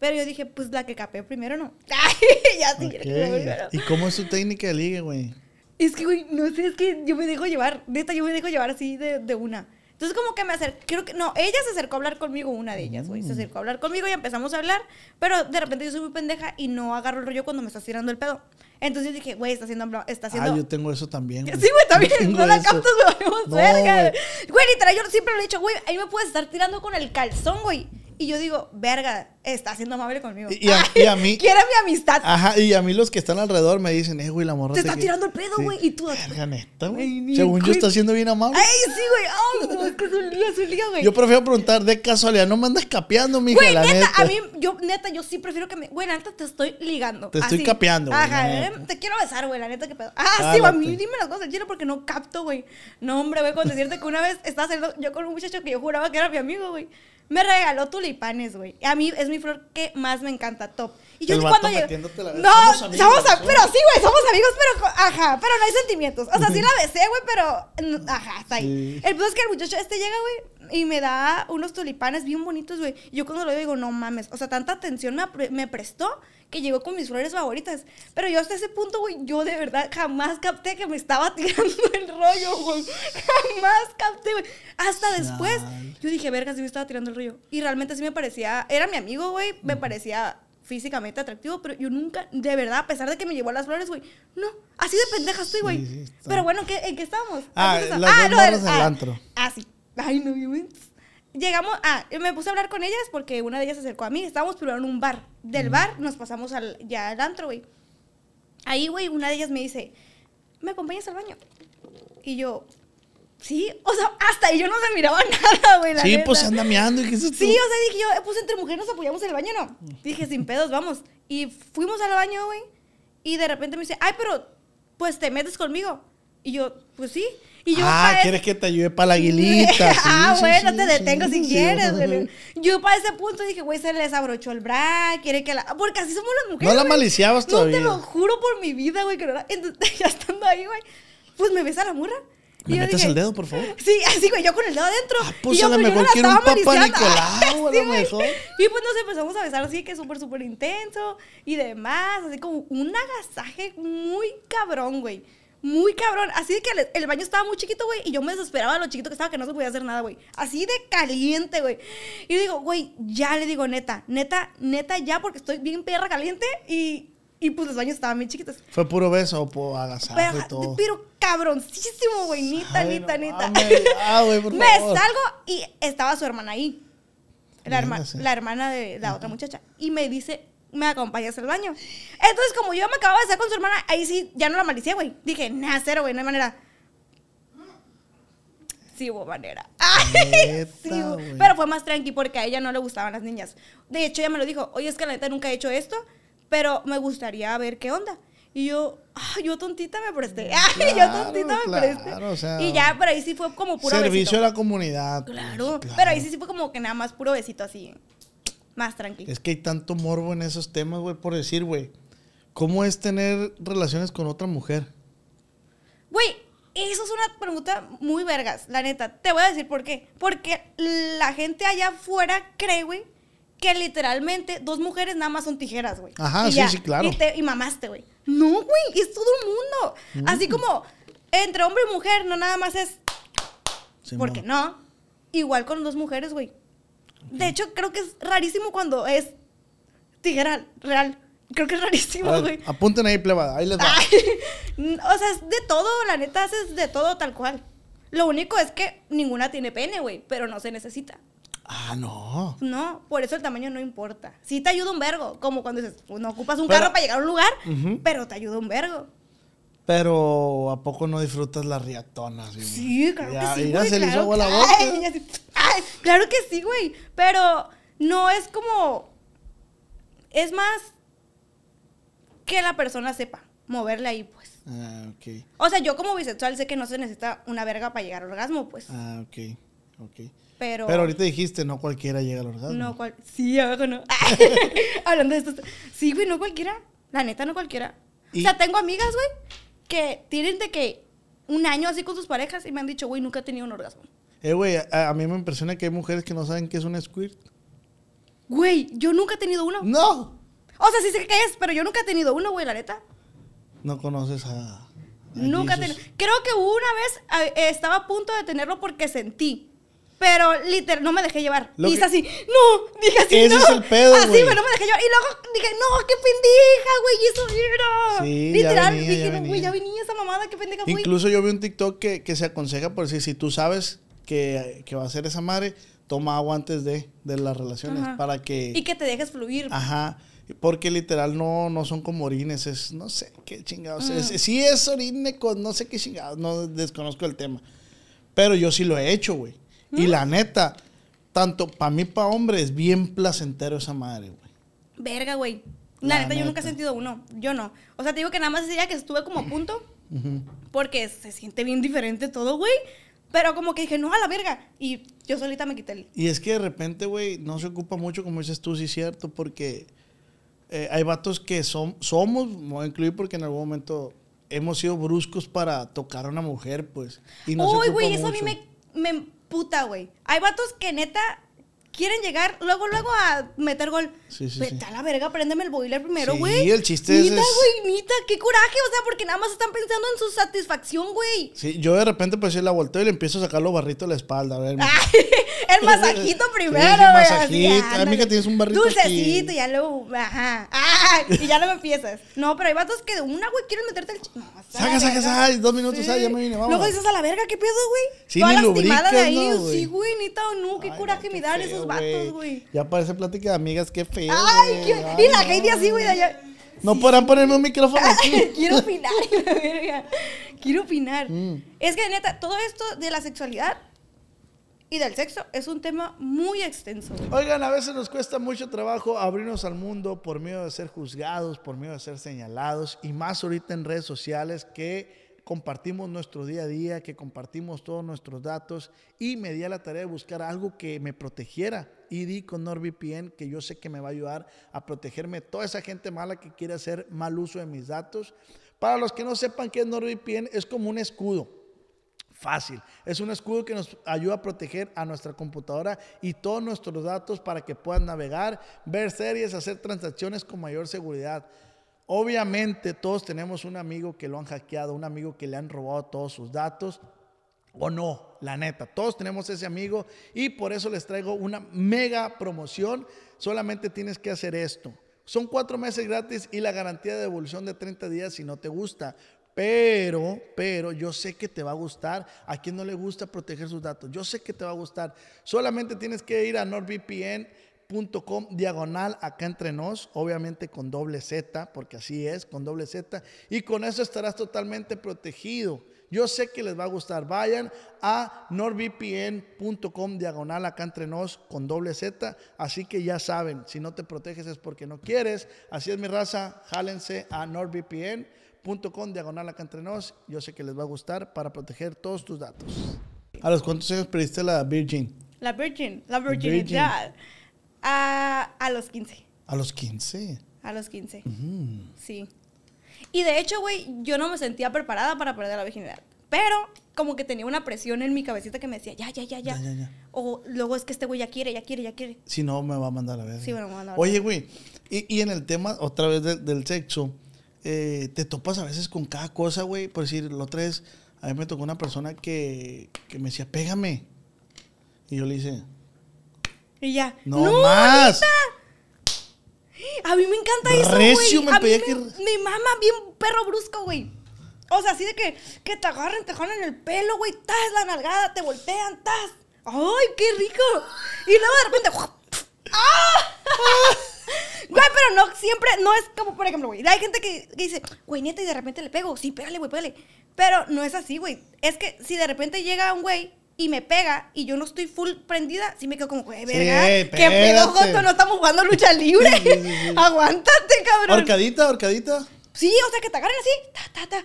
Pero yo dije, pues la que capé primero, ¿no? Ya sí, Ok. la que capé primero. ¿Y cómo es tu técnica de ligue, güey? Es que, güey, no sé, es que yo me dejo llevar, neta, yo me dejo llevar así de, de una. Entonces, como que me acercó, creo que, no, ella se acercó a hablar conmigo, una de ellas, güey, se acercó a hablar conmigo y empezamos a hablar, pero de repente yo soy muy pendeja y no agarro el rollo cuando me estás tirando el pedo. Entonces dije, güey, está haciendo, está haciendo... Ah, yo tengo eso también. Sí, güey, también. No la captas, güey. vamos No, verga. Güey, literal, yo siempre lo he dicho, güey, ahí me puedes estar tirando con el calzón, güey. Y yo digo, verga, está siendo amable conmigo. Y- a- y a mí- Quiere mi amistad. Ajá, y a mí los que están alrededor me dicen, eh, güey, la morra Te está tirando el pedo, güey, y tú- Verga, neta, güey. Según yo está siendo bien amable. Ay, sí, güey. Ay, no, es que es un lío, es un lío, güey. Yo prefiero preguntar de casualidad, no me andas capeando, mija, Güey, la neta, neta. a mí, yo, neta, yo sí prefiero que me. Güey, la neta, te estoy ligando. Te estoy capeando, güey, Ajá, eh, te quiero besar, güey, la neta, que pedo. Ah, sí, güey, a mí Jálate. dime las cosas chile porque no capto, güey. No, hombre, güey, con decirte que una vez estaba saliendo yo con un muchacho que yo juraba que era mi amigo, güey. Me regaló tulipanes, güey. A mí es mi flor que más me encanta, top. Y yo El cuando llegué- metiéndote la- No, somos a- pero sí, güey, somos amigos, pero ajá, pero no hay sentimientos. O sea, sí la besé, güey, pero ajá, está ahí. Sí. El punto es que el muchacho este llega, güey, y me da unos tulipanes bien bonitos, güey. Y yo cuando lo veo digo, no mames. O sea, tanta atención me, me prestó que llegó con mis flores favoritas. Pero yo hasta ese punto, güey, yo de verdad jamás capté que me estaba tirando el rollo, güey. Jamás capté, güey. Hasta después, yo dije, verga, sí me estaba tirando el rollo. Y realmente sí me parecía, era mi amigo, güey, me parecía físicamente atractivo, pero yo nunca, de verdad, a pesar de que me llevó las flores, güey, no, así de pendeja estoy, güey. Sí, sí, está. pero bueno, ¿qué, ¿en qué estábamos? Ah, ¿En qué las estábamos? dos lo morras en el antro. Ah, sí. Ay, no, yo Llegamos, ah, me puse a hablar con ellas porque una de ellas se acercó a mí. Estábamos primero en un bar. Del bar nos pasamos al, ya al antro, güey. Ahí, güey, una de ellas me dice, ¿me acompañas al baño? Y yo, sí, o sea, hasta yo no me miraba nada, güey. Sí, neta. pues anda meando. ¿y qué es? Sí, o sea, dije yo, pues entre mujeres nos apoyamos en el baño, ¿no? Dije, sin pedos, vamos. Y fuimos al baño, güey. Y de repente me dice, ay, pero, pues te metes conmigo. Y yo, pues sí. Y yo, ah, ¿quieres que te ayude para la aguilita? Sí, ah, sí, bueno, sí, te detengo si quieres, güey. Yo para ese punto dije, güey, se les abrochó el bra, quiere que la... Porque así somos las mujeres, No la güey. maliciabas No, todavía. te lo juro por mi vida, güey, que no era... Entonces, ya estando ahí, güey, pues me besa la murra. Y ¿Me metes dije- el dedo, por favor? Sí, así, güey, yo con el dedo adentro. Ah, pues Y yo, a lo yo mejor no la quiere un papá. Nicolau, a lo mejor. Y pues nos empezamos a besar así, que súper, súper intenso y demás. Así como un agasaje muy cabrón, güey. Muy cabrón. Así de que el, el baño estaba muy chiquito, güey. Y yo me desesperaba de lo chiquito que estaba, que no se podía hacer nada, güey. Así de caliente, güey. Y yo digo, güey, ya le digo, neta, neta, neta, ya, porque estoy bien perra caliente. Y, y pues los baños estaban bien chiquitos. ¿Fue puro beso o por agasajo Pero, y todo? pero cabroncísimo, güey. Nita, Ay, nita, no nita. mames. Ah, güey, por Me favor. salgo y estaba su hermana ahí. La, herma- la hermana de la otra muchacha. Y me dice, ¿me acompañas al baño? Entonces, como yo me acababa de estar con su hermana, ahí sí, ya no la malicé, güey. Dije, nada, cero, güey, no hay manera. Sí hubo manera. Neta, Sí. Pero fue más tranqui porque a ella no le gustaban las niñas. De hecho, ella me lo dijo, oye, es que la neta nunca he hecho esto, pero me gustaría ver qué onda. Y yo, ah, yo tontita me presté. Ay, yo tontita me claro, presté. o sea, y ya, pero ahí sí fue como puro Servicio besito. a la comunidad. pues, Claro, claro. pero ahí sí, sí fue como que nada más puro besito así. Más tranquilo. Es que hay tanto morbo en esos temas, güey, por decir, güey. ¿Cómo es tener relaciones con otra mujer? Güey, eso es una pregunta muy vergas, la neta. Te voy a decir por qué. Porque la gente allá afuera cree, güey, que literalmente dos mujeres nada más son tijeras, güey. Ajá, Y sí, sí, claro. Y, te- y mamaste, güey. No, güey, es todo el mundo. Así como entre hombre y mujer, no nada más es Simón. Porque no. Igual con dos mujeres, güey. De hecho, creo que es rarísimo cuando es tijera real. Creo que es rarísimo, güey. apunten ahí, plebada. Ahí les va. O sea, es de todo, la neta, haces de todo tal cual. Lo único es que ninguna tiene pene, güey, pero no se necesita. Ah, no. No, por eso el tamaño no importa. Sí te ayuda un vergo, como cuando dices, "Pues, no ocupas un Pero- carro para llegar a un lugar, pero te ayuda un vergo. Pero ¿a poco no disfrutas las riatonas? güey? Sí, claro Ya, que sí, güey. se le hizo claro agua que- la boca. Ay, sí. Ay, claro que sí, güey. Pero no es como. Es más que la persona sepa moverle ahí, pues. Ah, ok. O sea, yo como bisexual sé que no se necesita una verga para llegar al orgasmo, pues. Ah, ok. Ok. Pero. Pero ahorita dijiste, no cualquiera llega al orgasmo. No, cual... Sí, abajo no. Hablando de esto. Sí, güey, no cualquiera. La neta, no cualquiera. Y- O sea, tengo amigas, güey, que tienen de que un año así con sus parejas y me han dicho, güey, nunca he tenido un orgasmo. Eh, güey, a, a mí me impresiona que hay mujeres que no saben qué es un squirt. Güey, yo nunca he tenido uno. No. O sea, sí sé qué es, pero yo nunca he tenido uno, güey, la neta. No conoces a... a Nunca he tenido. Creo que una vez eh, estaba a punto de tenerlo porque sentí. Pero literal, no me dejé llevar. Lo y que- hice así, no, dije así, Ese no. es el pedo, Así, güey. no me dejé llevar. Y luego dije, no, qué pendeja, güey, eso era. Sí, ya literal, venía, dije, ya no, güey, ya venía esa mamada, qué pendeja fui. Incluso yo vi un TikTok que, que se aconseja por decir, si tú sabes que, que va a ser esa madre, toma agua antes de, de las relaciones Ajá. para que... Y que te dejes fluir. Ajá. Porque literal no, no son como orines, es no sé qué chingados. Mm. Es, sí es orine con no sé qué chingados, no desconozco el tema. Pero yo sí lo he hecho, güey. Y la neta, tanto para mí, para hombre, es bien placentero esa madre, güey. Verga, güey. La, La neta, yo nunca he sentido uno. Yo no. O sea, te digo que nada más ese día que estuve como a punto. Porque se siente bien diferente todo, güey. Pero como que dije, no, a la verga. Y yo solita me quité el. Y es que de repente, güey, no se ocupa mucho, como dices tú, sí es cierto, porque eh, hay vatos que son, somos, me voy a incluir porque en algún momento hemos sido bruscos para tocar a una mujer, pues. Y no se Uy, güey, eso a mí me puta, güey. Hay vatos que neta quieren llegar luego, luego a meter gol. Sí, sí, Vete sí. a la verga, préndeme el boiler primero, Sí, güey. el chiste es- Nita, es- güey, nita, qué coraje. O sea, porque nada más están pensando en su satisfacción, güey. Sí, yo de repente pues sí la volteo y le empiezo a sacar los barritos de la espalda, a ver. Ay, el masajito Sí, primero, sí, güey. masajito. así, mija, tienes un barrito Dulcecito, aquí. y ya luego, ajá. Ah, y ya luego empiezas. No, pero hay vatos que de una, güey, quieren meterte el... No, Saca, saca, saca, dos minutos, ay, ya me vine, vamos. Luego dices a la verga, ¿qué pedo, güey? Sí, Toda lastimada de ahí. sí, güey, neta, no, qué coraje no, me dan esos vatos, güey. Ya parece plática de amigas, qué feo. Ay, qué... Ay, y la Heidi así, güey, allá. No podrán ponerme un micrófono aquí. Quiero opinar, la verga. Quiero opinar. Mm. Es que, neta, todo esto de la sexualidad y del sexo es un tema muy extenso. Oigan, a veces nos cuesta mucho trabajo abrirnos al mundo por miedo de ser juzgados, por miedo de ser señalados y más ahorita en redes sociales que compartimos nuestro día a día, que compartimos todos nuestros datos y me di a la tarea de buscar algo que me protegiera y di con NordVPN que yo sé que me va a ayudar a protegerme toda esa gente mala que quiere hacer mal uso de mis datos. Para los que no sepan qué es NordVPN, es como un escudo. Fácil. Es un escudo que nos ayuda a proteger a nuestra computadora y todos nuestros datos para que puedan navegar, ver series, hacer transacciones con mayor seguridad. Obviamente todos tenemos un amigo que lo han hackeado, un amigo que le han robado todos sus datos. O no, la neta, todos tenemos ese amigo y por eso les traigo una mega promoción. Solamente tienes que hacer esto. Son cuatro meses gratis y la garantía de devolución de 30 días si no te gusta. Pero, pero yo sé que te va a gustar. A quien no le gusta proteger sus datos. Yo sé que te va a gustar. Solamente tienes que ir a nordvpn.com diagonal acá entre nos, obviamente con doble Z, porque así es, con doble Z. Y con eso estarás totalmente protegido. Yo sé que les va a gustar. Vayan a nordvpn.com diagonal acá entre nos con doble Z. Así que ya saben, si no te proteges es porque no quieres. Así es mi raza. Jálense a nordvpn.com diagonal acá entre nos. Yo sé que les va a gustar para proteger todos tus datos. ¿A los cuántos años perdiste la Virgin? La virgin, la virginidad. A, a los 15. A los 15. A los 15. Sí. Y de hecho, güey, yo no me sentía preparada para perder la virginidad. Pero como que tenía una presión en mi cabecita que me decía, ya, ya, ya, ya. Ya, ya, ya. O luego es que este güey ya quiere, ya quiere, ya quiere. Si no, me va a mandar a ver. Sí, bueno, me va a mandar a Oye, ver. güey, y, y en el tema, otra vez de- del sexo, eh, te topas a veces con cada cosa, güey. Por decir, la otra vez, a mí me tocó una persona que, que me decía, pégame. Y yo le hice, Y ya. no, más. A mí me encanta eso, Recio, güey. me A mí pedía me, que- me mama bien perro brusco, güey. O sea, así de que, que te agarren, te jalan el pelo, güey, tas, la nalgada, te voltean, tas. ¡Ay, qué rico! Y luego de repente. ¡Ah! Güey, pero no, siempre, no es como, por ejemplo, güey. Hay gente que, que dice, güey, neta, y de repente le pego. Sí, pégale, güey, pégale. Pero no es así, güey. Es que si de repente llega un güey y me pega y yo no estoy full prendida, sí me quedo como, güey, verga. ¿Qué pedo. Joto? No estamos jugando lucha libre. Sí, sí, sí. Aguántate, cabrón. Horcadita, horcadita. Sí, o sea, que te agarren así. Ta, ta, ta.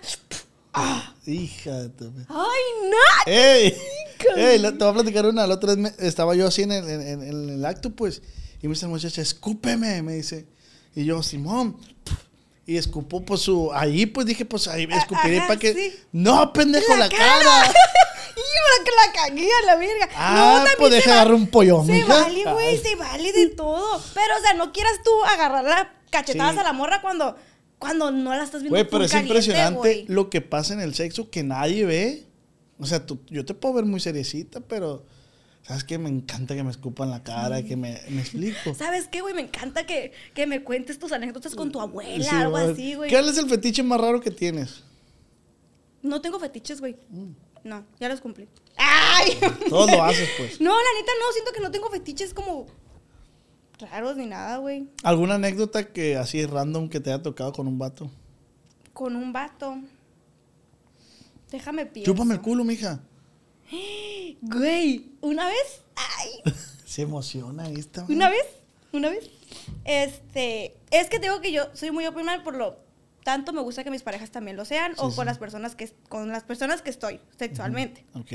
Ah. Hija de tu- ¡Ay, no! ¡Ey! ¡Ey! Te voy a platicar una. La otra vez me- estaba yo así en el, en, en- en el acto, pues. Y me dice la muchacha, escúpeme, me dice. Y yo, Simón. Y escupó, pues su. Ahí, pues dije, pues ahí escupiré ajá, para que. sí. ¡No, pendejo, la, ¡La cara! que la cagué a la verga. Ah, también pues deja agarrar un pollo, Se mija. vale, güey, se vale de todo. Pero, o sea, no quieras tú agarrar la cachetadas Sí. a la morra cuando, cuando no la estás viendo Güey, pero es caliente, impresionante lo que pasa en el sexo que nadie ve. O sea, tú- yo te puedo ver muy seriecita, pero. ¿Sabes qué? Me encanta que me escupan la cara, que me, me explico. ¿Sabes qué, güey? Me encanta que, que me cuentes tus anécdotas con tu abuela, Sí, algo así, güey. ¿Qué es el fetiche más raro que tienes? No tengo fetiches, güey. Mm. No, ya los cumplí. ¡Ay! Todo lo haces, pues. No, la neta no, siento que no tengo fetiches como raros ni nada, güey. ¿Alguna anécdota que así random que te haya tocado con un vato? Con un vato. Déjame pienso. Chúpame el culo, mija. Güey, una vez, ay, Se emociona esta. man. una vez, una vez. Este, es que digo que yo soy muy open mind, por lo tanto me gusta que mis parejas también lo sean o Sí, con sí. las personas que con las personas que estoy sexualmente. Ok.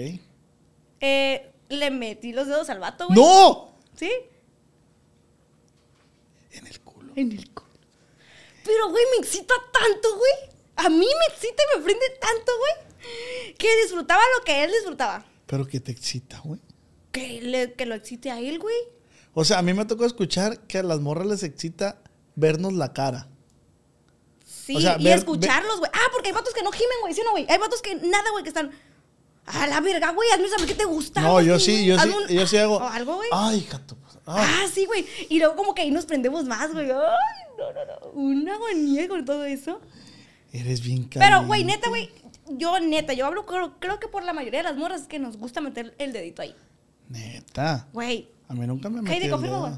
Eh, le metí los dedos al vato, güey. ¡No! ¿Sí? En el culo. En el culo. Pero, güey, me excita tanto, güey. A mí me excita y me prende tanto, güey. Que disfrutaba lo que él disfrutaba. Pero que te excita, güey. Que, le- que lo excite a él, güey. O sea, a mí me tocó escuchar que a las morras les excita vernos la cara. Sí, O sea, y ver- escucharlos, güey. Ah, porque hay vatos que no gimen, güey. ¿Sí no, güey? Hay vatos que nada, güey, que están... A la verga, güey, hazme saber qué te gusta. No, yo sí, yo sí, un- yo sí hago. O algo, güey. Ay, gato. Ah, sí, güey. Y luego como que ahí nos prendemos más, güey. Ay, no, no, no. Una agonía con todo eso. Eres bien caliente. Pero, güey, neta, güey. Yo, neta, yo hablo, creo, creo que por la mayoría de las morras es que nos gusta meter el dedito ahí. Neta. Güey. A mí nunca me ¿Qué metí te el confirmo, güey?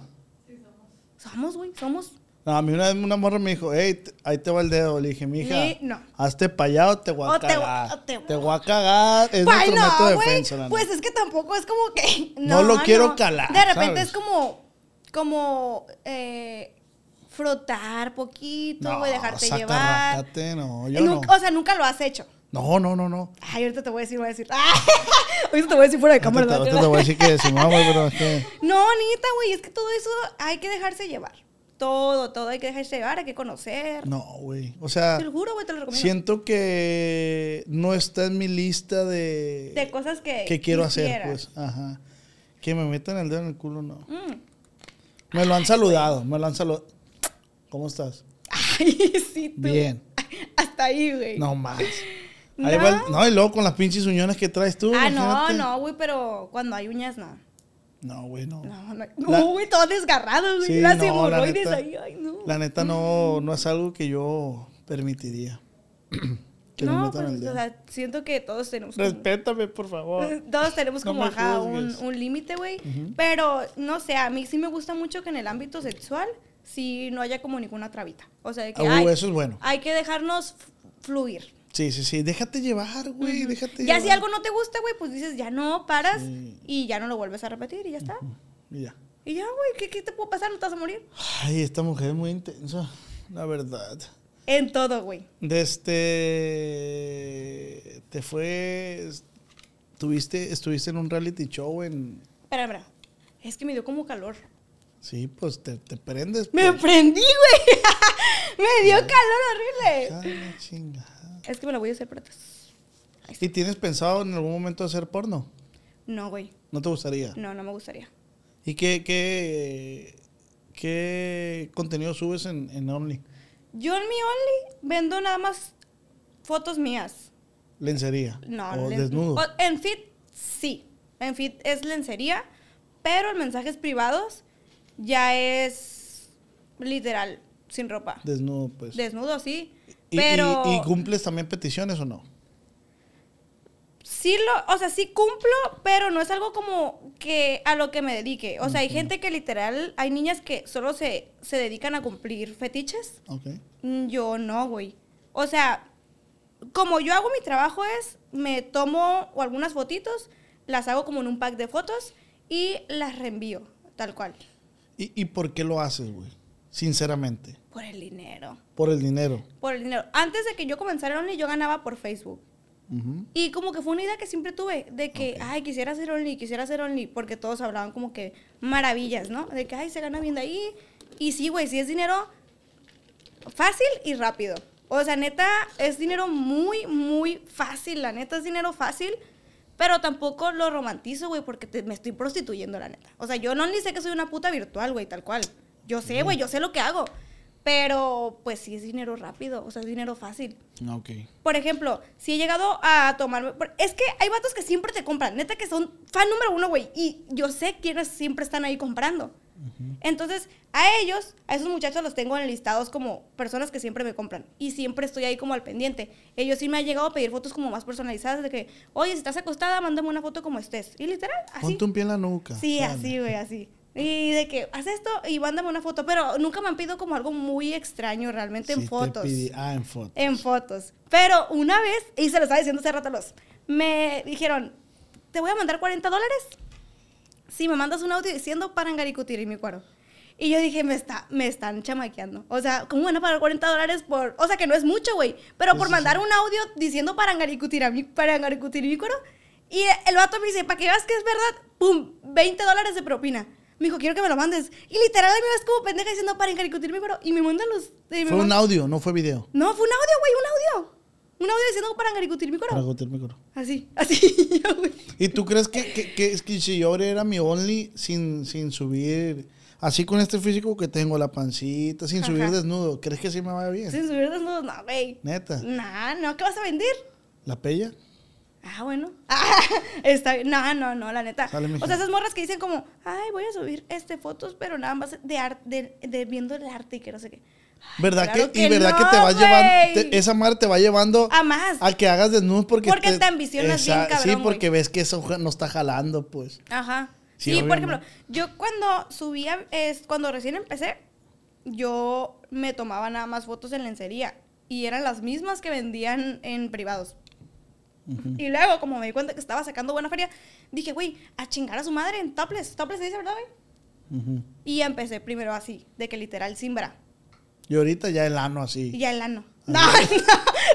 Somos, güey, somos. No, a mí una vez una morra me dijo, hey, ahí te va el dedo. Le dije, mija, Ni- no. hazte para allá o te voy a O te voy- cagar. o te te, voy- a cagar. Es Ay, nuestro método de güey. defensa, la Pues neta. es que tampoco es como que. No lo quiero calar, De repente ¿sabes? es como. Como. Eh, frotar poquito, güey, dejarte llevar. no, yo Nunca- no. O sea, nunca lo has hecho. No, no, no, no. Ay, ahorita te voy a decir, voy a decir. ahorita te voy a decir fuera de cámara. Ahorita te, ¿verdad? ahorita te voy a decir que decimos, güey, pero es que... No, neta, güey, es que todo eso hay que dejarse llevar. Todo, todo hay que dejarse llevar, hay que conocer. No, güey. O sea, Te lo juro, güey, te lo recomiendo. siento que no está en mi lista de... De cosas que que quiero hacer, pues. Ajá. Que me metan el dedo en el culo, no. Mm. Me lo han saludado, me lo han saludado. ¿Cómo estás? Ay, sí, tú. Bien. Hasta ahí, güey. No más. Ahí No. va el- no, y luego con las pinches uñones que traes tú. Ah, no, no, güey, pero cuando hay uñas, no. No, güey, no. No, güey, todo desgarrado, güey. Sí, Las no, la neta- ahí, ay, no. La neta no, no es algo que yo permitiría. que no, pues, o sea, siento que todos tenemos como- Respétame, por favor. Todos tenemos No como, ajá, un, un límite, güey. Pero, no sé, a mí sí me gusta mucho que en el ámbito sexual sí no haya como ninguna trabita. O sea, de que Uh, ay, eso es bueno. hay que dejarnos fluir. Sí, sí, sí. Déjate llevar, güey. Déjate Ya llevar. si algo no te gusta, güey, pues dices, ya no, paras Sí. y ya no lo vuelves a repetir y ya está. Y ya. Y ya, güey, ¿qué, ¿qué te puede pasar? ¿No te vas a morir? Ay, esta mujer es muy intensa. La verdad. En todo, güey. De este. Te fue. Tuviste, estuviste en un reality show en. Espera, espera. Es que me dio como calor. Sí, pues te, te prendes. Me pues. prendí, güey. me dio calor horrible. Ay, chingada. Es que me la voy a hacer para atrás. ¿Y tienes pensado en algún momento hacer porno? No, güey. ¿No te gustaría? No, no me gustaría. ¿Y qué, qué, qué contenido subes en, en Only? Yo en mi Only vendo nada más fotos mías. Lencería. No, O len- desnudo. o- en Fit, sí. En Fit es lencería, pero en mensajes privados ya es literal, sin ropa. Desnudo, pues. Desnudo, sí. ¿Y, Pero. y- y cumples también peticiones o no? sí lo, o sea, sí cumplo, pero no es algo como que a lo que me dedique. O sea, hay gente que literal, hay niñas que solo se, se dedican a cumplir fetiches. Ok. Mm, Yo no, güey. O sea, como yo hago mi trabajo es, me tomo o algunas fotitos, las hago como en un pack de fotos y las reenvío, tal cual, ¿Y, y por qué lo haces, güey? Sinceramente. Por el dinero. Por el dinero. Por el dinero. Antes de que yo comenzara Only, yo ganaba por Facebook. Ujú. Y como que fue una idea que siempre tuve, de que, Ok. ay, quisiera hacer Only, quisiera hacer Only, porque todos hablaban como que maravillas, ¿no? De que, ay, se gana bien de ahí. Y sí, güey, sí es dinero fácil y rápido. O sea, neta, es dinero muy, muy fácil, la neta es dinero fácil, pero tampoco lo romantizo, güey, porque te- me estoy prostituyendo, la neta. O sea, yo no ni sé que soy una puta virtual, güey, tal cual. Yo sé, güey, yo sé lo que hago. Pero, pues sí es dinero rápido, o sea, es dinero fácil. Ok. Por ejemplo, si he llegado a tomarme. Es que hay vatos que siempre te compran, neta que son fan número uno, güey. Y yo sé quiénes siempre están ahí comprando. Entonces, a ellos, a esos muchachos los tengo en listados como personas que siempre me compran. Y siempre estoy ahí como al pendiente. Ellos sí me han llegado a pedir fotos como más personalizadas de que, oye, si estás acostada, mándame una foto como estés. Y literal, así. Ponte un pie en la nuca. Sí, así, güey, así. Y de que, haz esto y mándame una foto. Pero nunca me han pedido como algo muy extraño realmente Sí en fotos. pidi- Ah, en fotos. En fotos. Pero una vez, y se lo estaba diciendo hace rato a los, me dijeron, te voy a mandar 40 dólares si me mandas un audio diciendo Parangaricutiri mi cuero. Y yo dije, me, está, me están chamaqueando. O sea, ¿cómo van a pagar 40 dólares por...? O sea, que no es mucho, güey. Pero por sí, mandar sí. un audio diciendo Parangaricutiri mi, Parangaricutiri mi cuero. Y el vato me dice, para que veas que es verdad, pum, 20 dólares de propina. Me dijo, quiero que me lo mandes. Y literal, me ves como pendeja diciendo Parangaricutiri mi cuero. Y me mandan los... me Fue un audio, no fue video. no, fue un audio, güey, un audio. Un audio diciendo para mi coro. Para agotar mi coro. Así, así, yo, güey. ¿Y tú crees que, que, que, es que si yo abriera mi Only sin, sin subir, así con este físico que tengo, la pancita, sin subir desnudo, ¿crees que sí me vaya bien? Sin subir desnudos, no, güey. Neta. Nah, no, ¿qué vas a vender? ¿La pella? Ah, bueno. Ah, está bien. No, no, no, la neta. Sale, o sea, esas morras que dicen como, ay, voy a subir este fotos, pero nada más de arte, de, de viendo el arte y que no sé qué. ¿Verdad claro que, que y verdad que te va llevando, te- esa madre te va llevando A más. a que hagas desnudos porque Porque te ambicionas bien, cabrón, Sí, porque ves que eso no está jalando, pues. Ajá. Sí, Sí, por ejemplo, yo cuando subía, es, cuando recién empecé, yo me tomaba nada más fotos en lencería. Y eran las mismas que vendían en privados. Y luego, como me di cuenta que estaba sacando buena feria, dije, güey, a chingar a su madre en topless. Topless se dice, ¿verdad, güey? Y empecé primero así, de que literal sin bra. Y ahorita ya el ano Y así. ya el ano. No, no,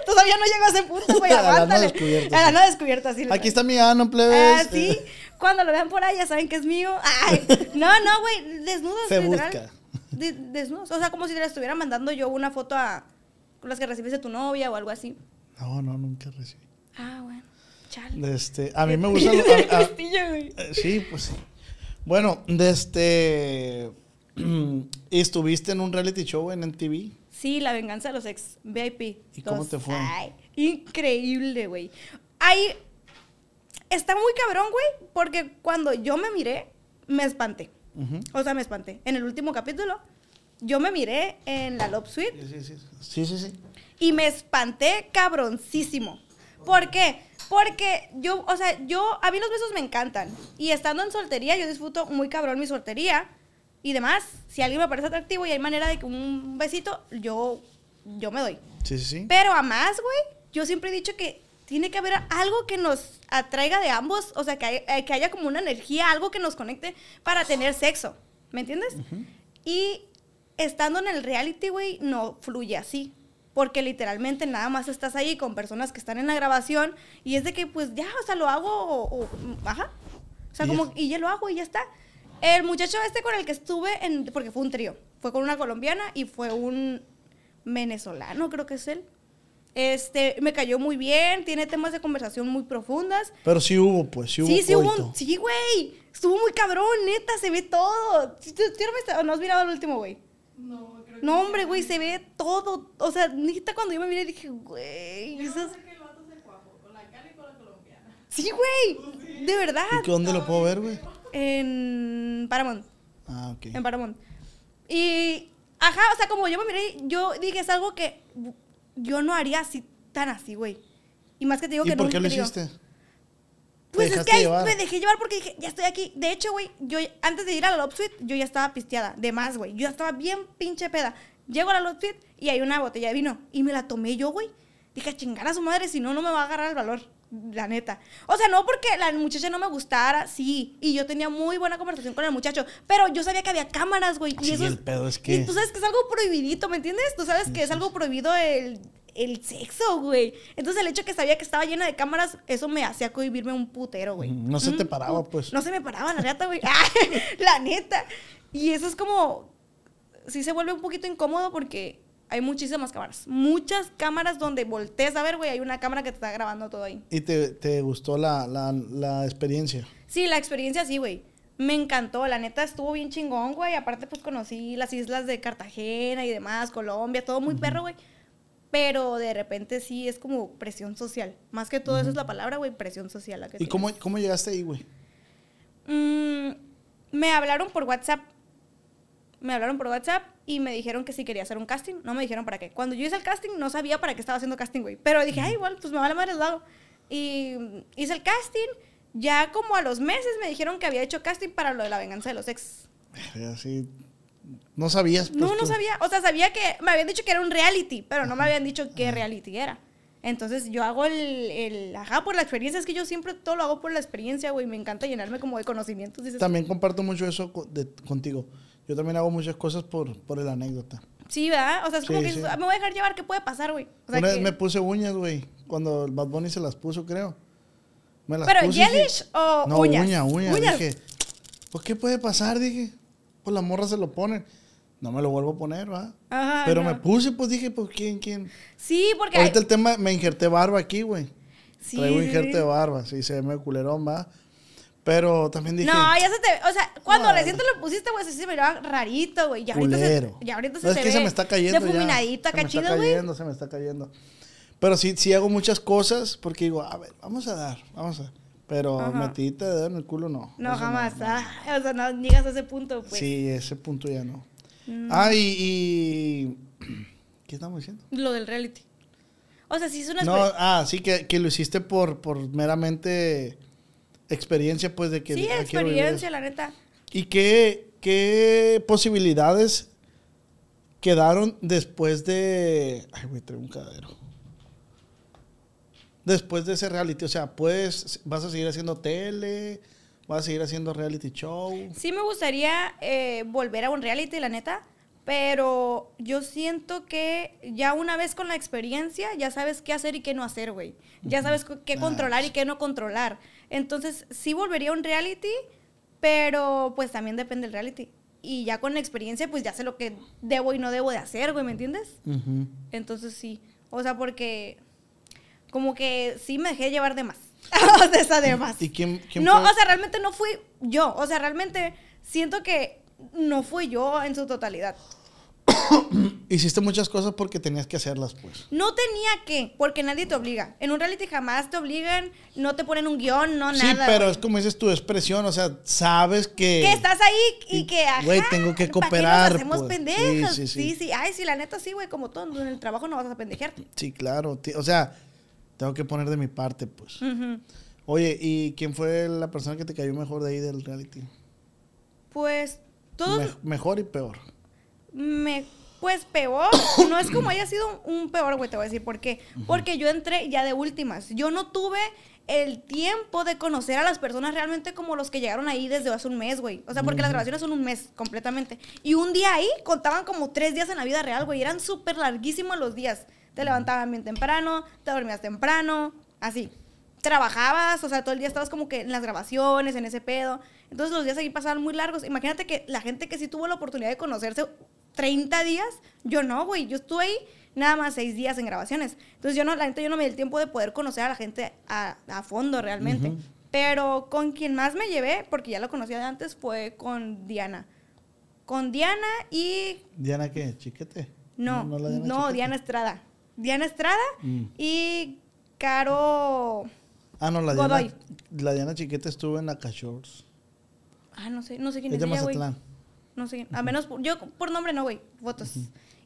todavía no llego a ese punto, güey, aguántale. descubierto, El sí. ano descubierto, así. Aquí está mi ano, plebes. Ah, sí. Cuando lo vean por ahí ya saben que es mío. Ay, no, no, güey, desnudos, Se literal. busca. De- desnudos. O sea, como si le estuviera mandando yo una foto a las que recibes de tu novia o algo así. No, no, nunca recibí. Ah, bueno. Chale. Este, a mí me gusta. a- a- güey. eh, sí, pues sí. Bueno, de este. ¿Estuviste en un reality show en MTV? Sí, la venganza de los ex VIP. ¿Y cómo te fue? Ay, increíble, güey. Ahí está muy cabrón, güey, porque cuando yo me miré, me espanté. O sea, me espanté. En el último capítulo, yo me miré en la Love Suite Sí, sí, sí. Sí, sí, sí. y me espanté cabroncísimo. ¿Por qué? Porque yo, o sea, yo, a mí los besos me encantan. Y estando en soltería, yo disfruto muy cabrón mi soltería y demás. Si alguien me parece atractivo y hay manera de que un besito, yo, yo me doy. Sí, sí, sí. Pero a más, güey, yo siempre he dicho que tiene que haber algo que nos atraiga de ambos, o sea, que, hay- eh, que haya como una energía, algo que nos conecte para tener sexo, ¿me entiendes? Y estando en el reality, güey, no fluye así. Porque literalmente nada más estás ahí con personas que están en la grabación y es de que, pues ya, o sea, lo hago o, o- ajá. O sea, Y como, y ya lo hago y ya está. El muchacho este con el que estuve, en, porque fue un trío, fue con una colombiana y fue un venezolano, creo que es él. Este, me cayó muy bien, tiene temas de conversación muy profundas. Pero sí hubo, pues, sí hubo. Sí, sí hubo un, sí, güey. Estuvo muy cabrón, neta, se ve todo. ¿Tú, tú no, has mirado el último, güey? No, No, hombre, güey, se ve todo. O sea, neta, cuando yo me miré dije, güey, esas... Sí, güey, de verdad. ¿Y dónde lo puedo ver, güey? En Paramount. Ah, ok. En Paramount. Y, ajá, o sea, como yo me miré, yo dije, es algo que yo no haría así, tan así, güey. Y más que te digo ¿Y que por no qué lo digo, hiciste? Pues es que ahí llevar. me dejé llevar porque dije, ya estoy aquí. De hecho, güey, yo antes de ir a la Love Suite, yo ya estaba pisteada. De más, güey. Yo ya estaba bien pinche peda. Llego a la Love Suite y hay una botella de vino. Y me la tomé yo, güey. Dije, chingar a su madre, si no, no me va a agarrar el valor. La neta. O sea, no porque la muchacha no me gustara, sí. Y yo tenía muy buena conversación con el muchacho. Pero yo sabía que había cámaras, güey. Y Sí, eso el pedo es Y que- tú sabes que es algo prohibidito, ¿me entiendes? Tú sabes que es algo prohibido el, el sexo, güey. Entonces el hecho que sabía que estaba llena de cámaras, eso me hacía cohibirme un putero, güey. No se te Un paraba, pues. No se me paraba, la neta, güey. la neta. Y eso es como. Sí se vuelve un poquito incómodo porque hay muchísimas cámaras. Muchas cámaras donde voltees a ver, güey. Hay una cámara que te está grabando todo ahí. ¿Y te, te gustó la, la, la experiencia? Sí, la experiencia sí, güey. Me encantó, la neta estuvo bien chingón, güey. Aparte, pues conocí las islas de Cartagena y demás, Colombia, todo muy perro, güey. Pero de repente sí es como presión social. Más que todo, esa es la palabra, güey, presión social. La que ¿Y tienes. cómo, cómo llegaste ahí, güey? Mm, me hablaron por WhatsApp. Me hablaron por WhatsApp y me dijeron que si quería hacer un casting. No me dijeron para qué. Cuando yo hice el casting, no sabía para qué estaba haciendo casting, güey. Pero dije, ay, igual, pues me vale madre el lado. Y hice el casting. Ya como a los meses me dijeron que había hecho casting para lo de la venganza de los ex. Así, no sabías. pues, No, no tú. sabía. O sea, sabía que me habían dicho que era un reality, pero no me habían dicho qué reality era. Entonces yo hago el, el, ajá, por la experiencia. Es que yo siempre todo lo hago por la experiencia, güey. Me encanta llenarme como de conocimientos. dices, También comparto mucho eso de- contigo. Yo también hago muchas cosas por, por la anécdota. Sí, ¿verdad? O sea, es como Sí, que sí. "Ah, me voy a dejar llevar, ¿qué puede pasar, güey? O sea, Una vez que- me puse uñas, güey. Cuando el Bad Bunny se las puso, creo. Me las ¿Pero puse o no, uñas? uña, uña. Uñas. Dije, pues, ¿qué puede pasar? Dije, pues las morras se lo ponen. No me lo vuelvo a poner, ¿va? Ajá, Pero no. me puse, pues dije, pues, ¿quién, quién? Sí, porque... Ahorita hay- el tema, me injerté barba aquí, güey. sí, Traigo injerte de barba, sí, se ve medio culerón, va. Pero también dije, No, ya se te... O sea, cuando No. recién te lo pusiste, güey, sí se miraba rarito, güey. Ya ahorita culero. se, ya ahorita se No, es que ve se me está cayendo Se me está cayendo, se me está cayendo. Pero sí, sí hago muchas cosas porque digo, a ver, vamos a dar, vamos a... Pero Ajá. metidita de dedo en el culo, no. No, Eso jamás. no. ah, o sea, no llegas a ese punto, pues. Sí, ese punto ya no. Mm. Ah, y, y- ¿Qué estamos diciendo? Lo del reality. O sea, sí es una... No, ah, sí, que, que lo hiciste por, por meramente experiencia, pues, de que... sí, ah, experiencia, la neta. ¿Y qué, qué posibilidades quedaron después de... Ay, güey, traigo un cadero. Después de ese reality, o sea, pues, vas a seguir haciendo tele, vas a seguir haciendo reality show. Sí me gustaría eh, volver a un reality, la neta, pero yo siento que ya una vez con la experiencia ya sabes qué hacer y qué no hacer, güey. Ya sabes qué controlar y qué no controlar. Entonces, sí volvería a un reality, pero pues también depende del reality. Y ya con la experiencia, pues ya sé lo que debo y no debo de hacer, güey, ¿me entiendes? Entonces sí. O sea, porque como que sí me dejé llevar de más. o sea, esa de más. ¿Y quién, quién No, fue? o sea, realmente no fui yo. O sea, realmente siento que no fui yo en su totalidad. Hiciste muchas cosas porque tenías que hacerlas, pues. No tenía que, porque nadie te obliga. En un reality jamás te obligan, no te ponen un guion, no sí, nada. pero güey. es como dices tu expresión, o sea, sabes que... que estás ahí y, y, que, ajá, güey, tengo que ¿para qué cooperar, nos hacemos pues? pendejos? Sí, Sí sí, sí, sí. Ay, sí, la neta sí, güey, como todo en el trabajo no vas a pendejearte. Sí, claro. O sea, tengo que poner de mi parte, pues. Ujú. Oye, ¿y quién fue la persona que te cayó mejor de ahí del reality? Pues todos Me- mejor y peor. me pues peor, no es como haya sido un peor, güey, te voy a decir por qué. Porque yo entré ya de últimas. Yo no tuve el tiempo de conocer a las personas realmente como los que llegaron ahí desde hace un mes, güey. O sea, porque las grabaciones son un mes completamente. Y un día ahí contaban como tres días en la vida real, güey. Eran súper larguísimos los días. Te levantaban bien temprano, te dormías temprano, así. Trabajabas, o sea, todo el día estabas como que en las grabaciones, en ese pedo. Entonces los días ahí pasaban muy largos. Imagínate que la gente que sí tuvo la oportunidad de conocerse 30 días, yo no, güey. Yo estuve ahí nada más 6 días en grabaciones. Entonces yo no, la gente, yo no me di el tiempo de poder conocer a la gente a, a fondo realmente. Pero con quien más me llevé, porque ya lo conocía de antes, fue con Diana. Con Diana y ¿Diana qué? ¿Chiquete? no, no? Diana Estrada. Diana Estrada Mm. y Caro. Ah, no, la Godoy. Diana, la Diana Chiquete estuvo en Acashores. Ah, no sé, no sé quién Es es, de ella, güey. No sé, a menos yo por nombre no, güey, fotos.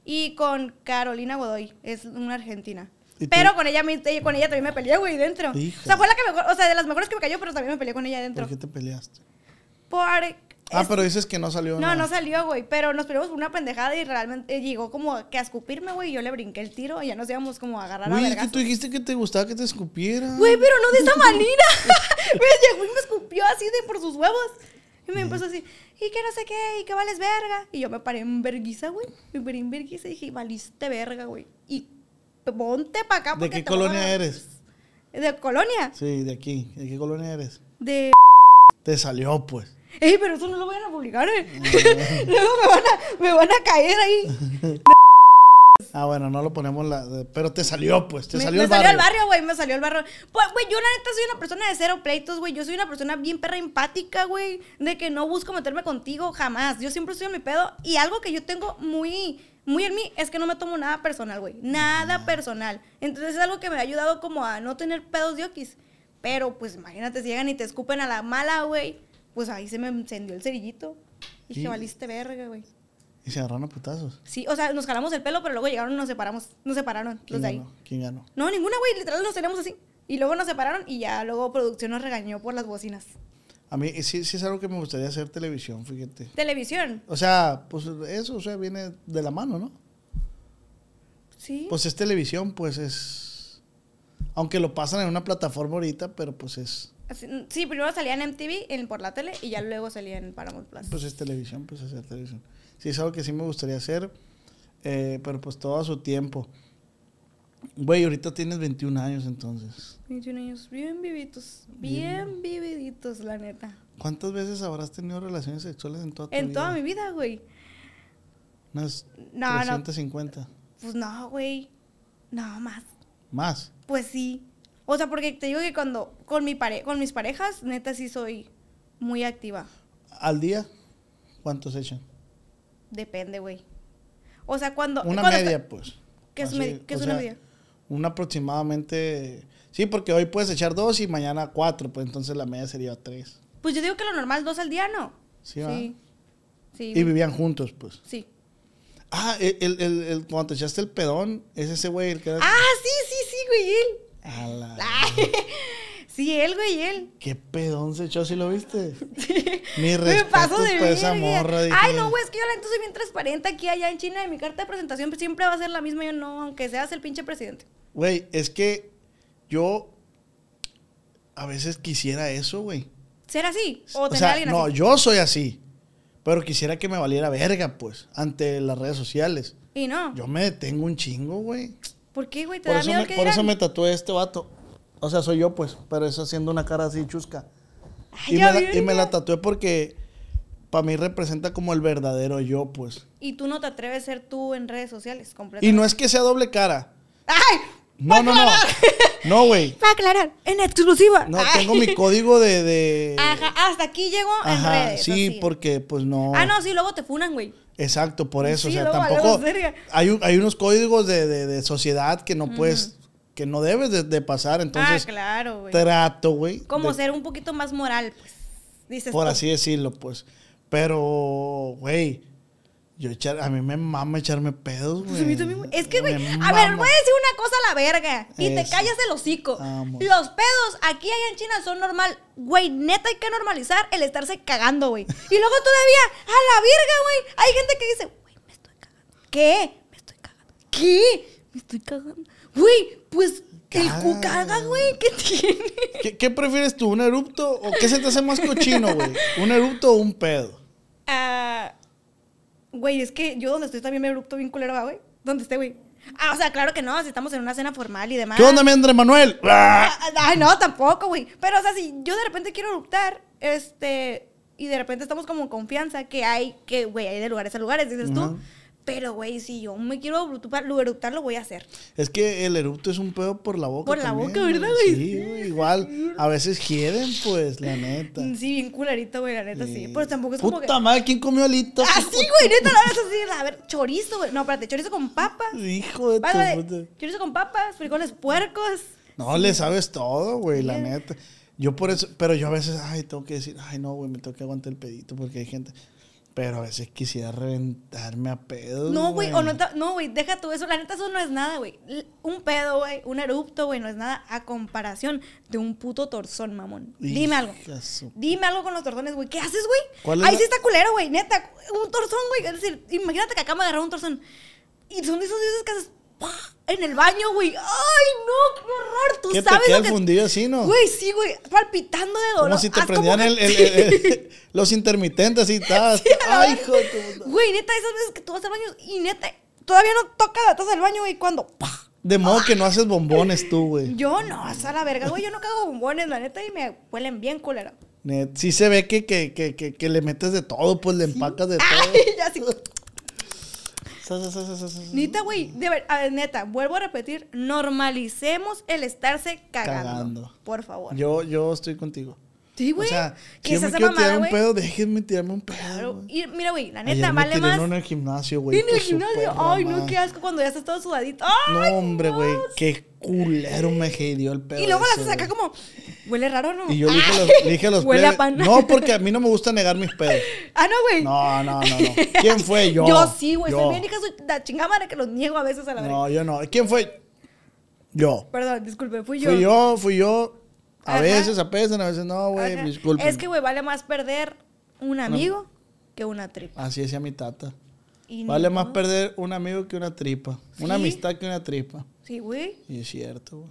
Y con Carolina Godoy, es una argentina. Pero con ella, eh, con ella también me peleé, güey, dentro. Hija. O sea, fue la que mejor, o sea, de las mejores que me cayó, pero también me peleé con ella dentro. ¿Por qué te peleaste? Por... Ah, es- pero dices que no salió No, nada. no salió, güey. Pero nos peleamos por una pendejada y realmente eh, llegó como que a escupirme, güey. Y yo le brinqué el tiro y ya nos íbamos como a agarrar a Güey, que vergazos. tú dijiste que te gustaba que te escupiera. Güey, pero no de esa manera. me llegó y me escupió así de por sus huevos. Y me empezó así, y que no sé qué, y que vales verga. Y yo me paré en verguiza, güey. Me paré en verguiza y dije, valiste verga, güey. Y ponte para acá. ¿De qué te a- colonia eres? ¿De colonia? Sí, de aquí. ¿De qué colonia eres? De... Te salió, pues. Ey, pero eso no lo vayan a publicar, eh. Luego me van, a, me van a caer ahí. Ah, bueno, no lo ponemos la... Pero te salió, pues. Te me, salió me el salió barrio. el barrio, güey, me salió el barrio. Pues, güey, yo la neta soy una persona de cero pleitos, güey. Yo soy una persona bien perra empática, güey. De que no busco meterme contigo jamás. Yo siempre estoy en mi pedo. Y algo que yo tengo muy, muy en mí es que no me tomo nada personal, güey. Nada personal. Entonces es algo que me ha ayudado como a no tener pedos de okis. Pero, pues, imagínate, si llegan y te escupen a la mala, güey. Pues ahí se me encendió el cerillito. Y dije, valiste verga, güey. Y se agarraron a putazos. Sí, o sea, nos jalamos el pelo, pero luego llegaron y nos separamos. Nos separaron los ¿Quién de ahí. ganó? ¿Quién ganó? No, ninguna, güey. Literal nos teníamos así. Y luego nos separaron y ya luego producción nos regañó por las bocinas. A mí sí, sí es algo que me gustaría hacer televisión, fíjate. Televisión. O sea, pues eso, o sea, viene de la mano, ¿no? Sí. Pues es televisión, pues es... Aunque lo pasan en una plataforma ahorita, pero pues es... Sí, primero salía en MTV en, por la tele y ya luego salía en Paramount Plus. Pues es televisión, pues hacer televisión. Sí, es algo que sí me gustaría hacer, eh, pero pues todo a su tiempo. Güey, ahorita tienes 21 años entonces. 21 años, bien vivitos. Bien vividitos, la neta. ¿Cuántas veces habrás tenido relaciones sexuales en toda tu vida? En toda mi vida, güey. Unas No, no. 350. Pues no, güey. No, más. Más. Pues sí. O sea, porque te digo que cuando con mi pare con mis parejas, neta sí soy muy activa. ¿Al día? ¿Cuántos echan? Depende, güey. O sea, cuando Una cuando media, pues. ¿Qué es, qué es una media? Un aproximadamente... Sí, porque hoy puedes echar dos y mañana cuatro, pues entonces la media sería tres. Pues yo digo que lo normal dos al día, ¿no? Sí. Sí. Sí. Y vivían juntos, pues. sí. Ah, el, el, el- el- cuando te echaste el pedón, es ese güey el que era... Ah, sí, sí, sí, güey, él. A la- sí, él, güey, él. ¿Qué pedón se echó si lo viste? Mi Me respeto paso de para esa morra. dije. Ay, no, güey, es que yo la neta soy bien transparente aquí allá en China. En mi carta de presentación siempre va a ser la misma. Yo no, aunque seas el pinche presidente. Güey, es que yo a veces quisiera eso, güey. ¿Ser así? O, O sea, alguien no, yo soy así. Pero quisiera que me valiera verga, pues, ante las redes sociales. Y no. Yo me detengo un chingo, güey. ¿Por qué, güey? ¿Te Por, da miedo me, que por eso me tatué este vato. O sea, soy yo, pues, pero es haciendo una cara así chusca. Ay, Y me, la, y me la tatué porque para mí representa como el verdadero yo, pues. Y tú no te atreves a ser tú en redes sociales, completamente. Y no es que sea doble cara. ¡Ay! No, no, no. No, güey. Para aclarar, en exclusiva. No, Ay. tengo mi código de... de- Ajá, hasta aquí llego en Ajá, redes. sí, así. porque pues no... Ah, no, sí, luego te funan, güey. Exacto, por eso. Sí, o sea, tampoco... Hay, un- hay unos códigos de, de- de sociedad que no puedes... Que no debes de, de pasar. Entonces, ah, claro, güey. trato, güey. Como ser un poquito más moral, pues. Dices Por tú. así decirlo, pues. Pero, güey... Yo echar, a mí me mama echarme pedos, güey. Pues güey. Es que, güey, a ver, voy a decir una cosa a la verga. Y te callas el hocico. Vamos. Los pedos aquí allá en China son normal. Güey, neta hay que normalizar el estarse cagando, güey. Y luego todavía, a la verga, güey. Hay gente que dice, güey, me estoy cagando. ¿Qué? Me estoy cagando. ¿Qué? Me estoy cagando. Güey, pues el cu Caga. güey. ¿Qué tiene? ¿Qué, qué prefieres tú, un erupto o qué se te hace más cochino, güey? ¿Un erupto o un pedo? Ah, güey, es que yo donde estoy también me erupto bien culero, ¿va, güey. ¿Dónde esté, güey? Ah, o sea, claro que no, si estamos en una cena formal y demás. ¿Qué onda, mi Andrés Manuel? Ah, Ay, no, tampoco, güey. Pero, o sea, si yo de repente quiero eruptar, este, y de repente estamos como en confianza, que hay, que, güey, hay de lugares a lugares, dices tú. Pero, güey, si yo me quiero eruptar, lo lo voy a hacer. Es que el erupto es un pedo por la boca. Por la también, boca, ¿verdad, güey? Sí, güey, igual. A veces hieden, pues, la neta. Sí, bien culerito, güey, la neta, sí. Pero tampoco es como Puta que... madre, ¿quién comió alitas? Ah, sí, güey, neta, la verdad así. A ver, chorizo, güey. No, espérate, chorizo con papas. Hijo de Vale, puta. Chorizo con papas, frijoles puercos. No, le sabes todo, güey, la neta. Yo por eso, pero yo a veces, ay, tengo que decir, ay, no, güey, me tengo que aguantar el pedito porque hay gente. Pero a veces quisiera reventarme a pedos. No, güey, o no, no, güey, deja tú eso. La neta, eso no es nada, güey. Un pedo, güey, un erupto, güey, no es nada a comparación de un puto torzón, mamón. Dime algo. Su- Dime algo con los torzones, güey. ¿Qué haces, güey? ¿Cuál es Ahí la- sí está culero, güey, neta. Un torzón, güey. Es decir, imagínate que acaba de agarrar un torzón. Y son de esos días que haces ¡pah! en el baño, güey. ¡Ay, no! ¡Qué horror! Tú ¿Qué te sabes queda lo que... fundido así, no? Güey, sí, güey. Palpitando de dolor. Como si te prendían que- el, el- el- el- los intermitentes y tal. Sí, Ay, hijo de puta. Güey, neta, esas veces que tú vas al baño y neta, todavía no toca la taza del baño, güey, cuando. ¡pah! De modo que no haces bombones tú, güey. Yo no, hasta la verga, güey. Yo no cago bombones, la neta, y me huelen bien culera. Net, Sí se ve que, que, que, que, que le metes de todo, pues le empacas de todo. Ay, ya sí. Neta, güey, de ver, a ver, neta, vuelvo a repetir, normalicemos el estarse cagando. Cagando. Por favor. Yo, yo estoy contigo. sí, güey. O sea, que si yo me quiero mamada, tirar un güey. pedo, déjenme tirarme un pedo. Claro. güey. Y mira, güey, la Ayer neta, me vale tiré más. en el gimnasio, güey. En el gimnasio. Ay, no, qué asco cuando ya estás todo sudadito. Ay, No, hombre, güey. Qué culero me hedió el pedo. Y luego las saca güey. como, huele raro, ¿no? Y yo le dije, los, le dije a los Huele a plebes, pan. No, porque a mí no me gusta negar mis pedos. Ah, no, güey. No, no, no, no. ¿Quién fue? Yo. Yo sí, güey. Soy bien hija, la chingada madre que los niego a veces a la verga. No, yo no. ¿Quién fue? Yo. Perdón, disculpe, fui yo. Fui yo, fui yo. A Ajá. veces apesan, a veces no, güey. Ajá. Disculpen. Es que, güey, vale más perder un amigo que una tripa. Así decía mi tata. Y Vale más perder un amigo que una tripa. Una amistad que una tripa. Sí, güey. Y es cierto, güey.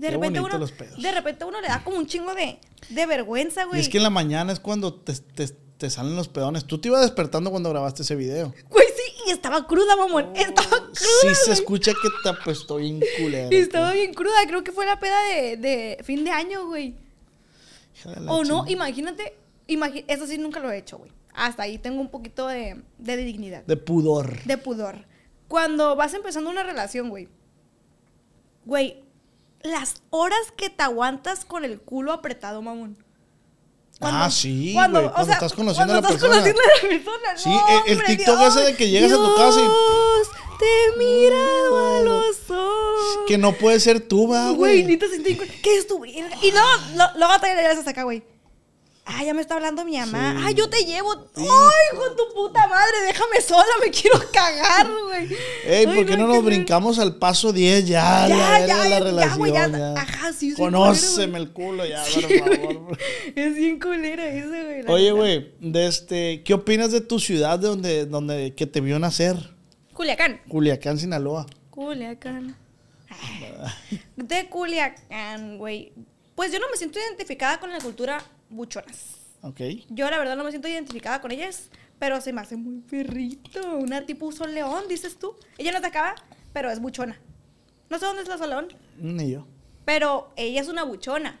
De Qué repente uno. los pedos. De repente uno le da como un chingo de, de vergüenza, Y güey. es que en la mañana es cuando te, te- te salen los pedones. Tú te ibas despertando cuando grabaste ese video. Güey, sí, y estaba cruda, mamón. estaba cruda. Sí se escucha que te apestó bien culero. Y estaba bien cruda. Creo que fue la peda de, de fin de año, güey. O no, imagínate. imagi- eso sí nunca lo he hecho, güey. Hasta ahí tengo un poquito de, de dignidad. De pudor. de pudor. Cuando vas empezando una relación, güey. Güey, las horas que te aguantas con el culo apretado, mamón. Ah, sí, güey, cuando estás conociendo a la cuando estás persona. conociendo a la persona. Sí, no, el- el hombre, TikTok Dios, ese de que llegas a tu casa y- Dios, te he mirado a los ojos. Que no puede ser tú, va, Güey. ¿Qué es tu? Y no, lo- luego te regresas hasta acá, güey. Ah, ya me está hablando mi mamá. Sí. Ay, yo te llevo. Ay, con tu puta madre, déjame sola, me quiero cagar, güey. Ey, ¿por qué no nos brincamos al paso 10 ya? Ya, ya, la ya, relación. ya. Ajá, sí, Conóceme el culo ya, por favor. Es bien culera eso, güey. Oye, güey, de este, ¿qué opinas de tu ciudad de donde, donde que te vio nacer? Culiacán. Culiacán, Sinaloa. Culiacán. De Culiacán, güey. Pues yo no me siento identificada con la cultura buchonas. Ok. Yo la verdad no me siento identificada con ellas, pero se me hace muy perrito. Una tipo Sol León, dices tú. Ella no de acá, pero es buchona. No sé dónde es la León, Ni yo. pero ella es una buchona.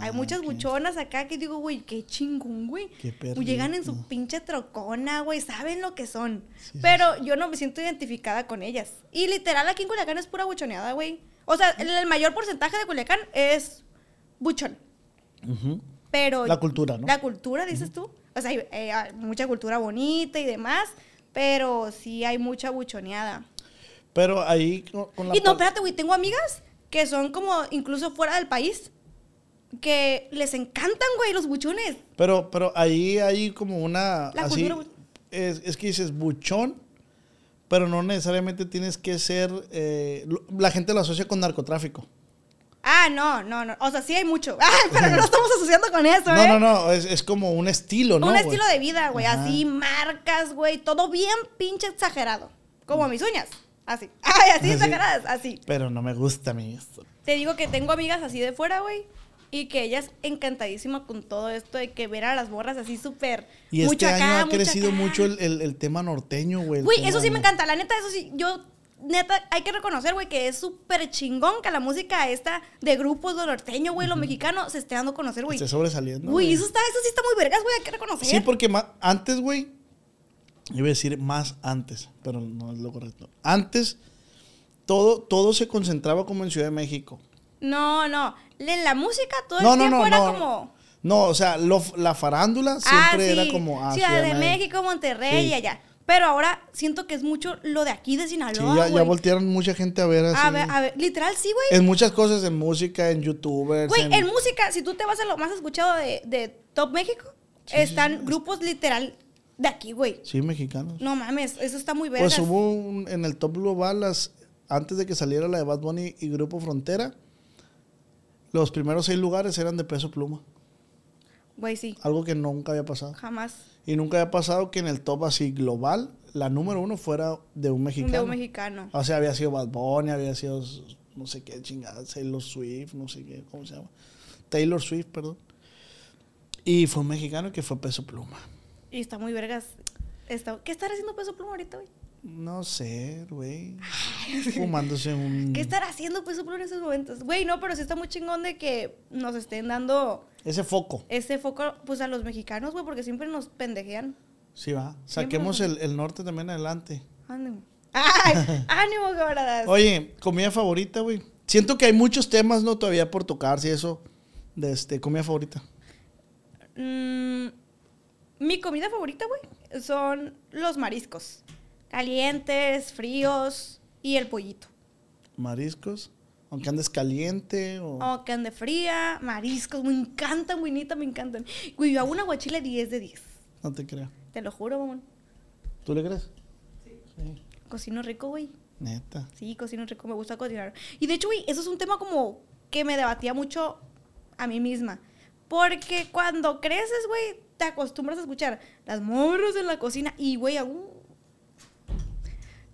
Hay Ah, muchas ok. buchonas acá que digo, güey, qué chingón, güey. Qué perrito. Llegan en su pinche trocona, güey, saben lo que son. Sí, Pero yo no me siento identificada con ellas. Y literal, aquí en Culiacán es pura buchoneada, güey. O sea, el, el mayor porcentaje de Culiacán es buchón. Ujú. Pero. La cultura, ¿no? La cultura, dices tú. O sea, hay, eh, hay mucha cultura bonita y demás, pero sí hay mucha buchoneada. Pero ahí con, la Y no, espérate, güey, tengo amigas que son como incluso fuera del país, que les encantan, güey, los buchones. Pero, pero ahí hay como una. La así, cultura es, es que dices buchón, pero no necesariamente tienes que ser. eh, la gente lo asocia con narcotráfico. Ah, no, no, no. O sea, sí hay mucho. Ay, pero no lo estamos asociando con eso, No, ¿eh? no, no, es, es como un estilo, ¿no? Un güey? estilo de vida, güey. Ajá. Así, marcas, güey. Todo bien pinche exagerado. Como mis uñas. Así. Ay, así Así. exageradas. Así. Pero no me gusta a mí esto. Te digo que tengo amigas así de fuera, güey. Y que ellas encantadísimas con todo esto de que ver a las borras así súper. Y este año ha crecido acá. mucho el, el- el tema norteño, güey. Güey, eso sí me encanta. La neta, eso sí. Yo, neta, hay que reconocer, güey, que es súper chingón que la música esta de grupos, lo norteño, güey, lo mexicano, se esté dando a conocer, güey. Esté sobresaliendo. Güey, eso, está, eso sí está muy vergas, güey, hay que reconocer. Sí, porque antes, güey, iba a decir más antes, pero no es lo correcto. Antes, todo, todo se concentraba como en Ciudad de México. No, no. En la música todo No, el no, tiempo no, era no. como. No, o sea, lo- la farándula siempre ah, era sí, como... ah, Ciudad de México, Monterrey Sí. y allá. Pero ahora siento que es mucho lo de aquí de Sí, Sinaloa. ya, ya güey. voltearon mucha gente a ver así. A ver, a ver, literal, sí, güey. En muchas cosas, en música, en youtubers. Güey, en- en música, si tú te vas a lo más escuchado de, de Top México, Están grupos literal de aquí, güey. Sí, mexicanos. No mames, eso está muy vergas. Pues hubo un- en el top global, las, antes de que saliera la de Bad Bunny y Grupo Frontera, los primeros seis lugares eran de peso pluma. Güey, sí. Algo que nunca había pasado. Jamás. Y nunca había pasado que en el top así global, la número uno fuera de un mexicano. De un mexicano. O sea, había sido Bad Bunny, había sido no sé qué chingada, Taylor Swift, no sé qué, ¿cómo se llama? Taylor Swift, perdón. Y fue un mexicano que fue peso pluma. Y está muy vergas. Está- ¿Qué estará haciendo Peso Pluma ahorita, güey? No sé, güey. Fumándose un. ¿Qué estará haciendo Peso Pluma en esos momentos? Güey, no, pero sí está muy chingón de que nos estén dando Ese foco. ese foco, pues, a los mexicanos, güey, porque siempre nos pendejean. Sí, va. Saquemos el, el norte también adelante. Ánimo. ¡Ay! ¡Ánimo, camaradas! Oye, comida favorita, güey. Siento que hay muchos temas, ¿no? Todavía por tocarse y eso. De este, comida favorita. Mm, mi comida favorita, güey, son los mariscos. Calientes, fríos y el pollito. Mariscos. Aunque andes caliente o. O que ande fría, mariscos. Me encantan, güey, neta, me encantan. Güey, yo hago una guachile 10 de 10. No te creo. Te lo juro, mamón. ¿Tú le crees? Cocino rico, güey. Neta. Sí, cocino rico, me gusta cocinar. Y de hecho, güey, eso es un tema como que me debatía mucho a mí misma. Porque cuando creces, güey, te acostumbras a escuchar las morros en la cocina y, güey, aún...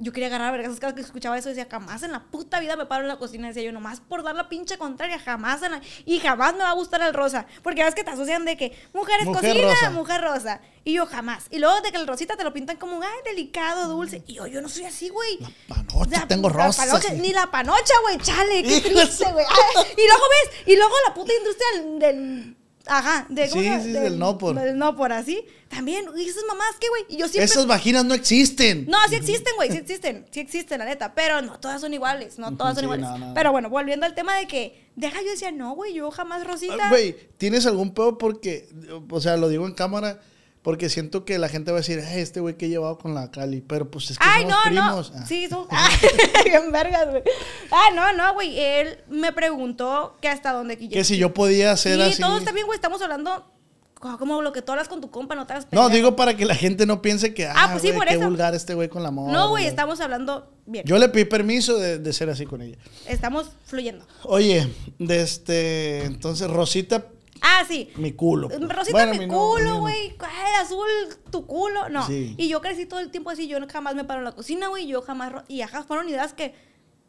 Yo quería agarrar vergas cada que escuchaba eso. Decía, jamás en la puta vida me paro en la cocina. Decía yo, nomás por dar la pinche contraria, jamás en la... Y jamás me va a gustar el rosa. Porque ves que te asocian de que mujeres Mujer cocina, rosa. mujer rosa. Y yo jamás. Y luego de que el rosita te lo pintan como, ay, delicado, dulce. Y yo, yo no soy así, güey. Panocha, La- tengo la rosas. panocha, ni la panocha, güey, chale, qué triste, güey. Y luego ves, y luego la puta industria del. Ajá, de, ¿cómo Sí, sí, del no por. Del no por así. También, y esas mamás, ¿qué, güey? Y yo siempre. Esas vaginas no existen. No, sí existen, güey, sí existen, sí existen, la neta, pero no todas son iguales, no todas son Sí, iguales. no, no. Pero bueno, volviendo al tema de que, deja, yo decía, no, güey, yo jamás Rosita. Ah, Güey, ¿tienes algún pedo? Porque, o sea, lo digo en cámara, porque siento que la gente va a decir, "Ay, este güey que he llevado con la Cali. Pero pues es que Ay, somos no, primos. no. Ah. Sí, son. Bien vergas, güey. Ah, no, no, güey. Él me preguntó que hasta dónde Que si yo podía hacer Sí, así. todo está bien, güey. Estamos hablando co- como lo que tú hablas con tu compa, no te hagas No, digo para que la gente no piense que, ah, pues sí, güey, por qué eso. vulgar este güey con la moda. No, güey, estamos hablando bien. Yo le pedí permiso de, de ser así con ella. Estamos fluyendo. Oye, de este, entonces, Rosita, Ah, sí. mi culo. pues. Rosita, Bueno, mi no- culo, no. güey. Ay, azul, tu culo. No. Sí. Y yo crecí todo el tiempo así. Yo jamás me paro en la cocina, güey. Yo jamás. Y ajá, fueron ideas que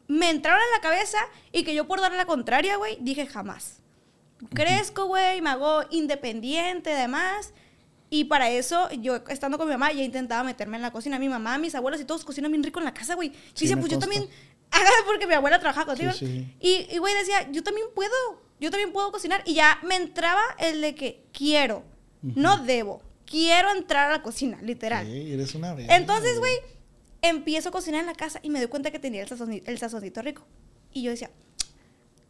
me entraron en la cabeza y que yo por darle la contraria, güey, dije jamás. Crezco, güey, me hago independiente, además. Y para eso, yo estando con mi mamá, ya intentaba meterme en la cocina. Mi mamá, mis abuelos y todos cocinan bien rico en la casa, güey. Sí, dice, me pues yo consta. también. Ajá, porque mi abuela trabajaba contigo. Sí, sí. Y, y, güey, decía, yo también puedo, yo también puedo cocinar. Y ya me entraba el de que quiero, no debo, quiero entrar a la cocina, literal. Sí, eres una verga, Entonces, güey, empiezo a cocinar en la casa y me doy cuenta que tenía el, sazoni- el sazoncito rico. Y yo decía,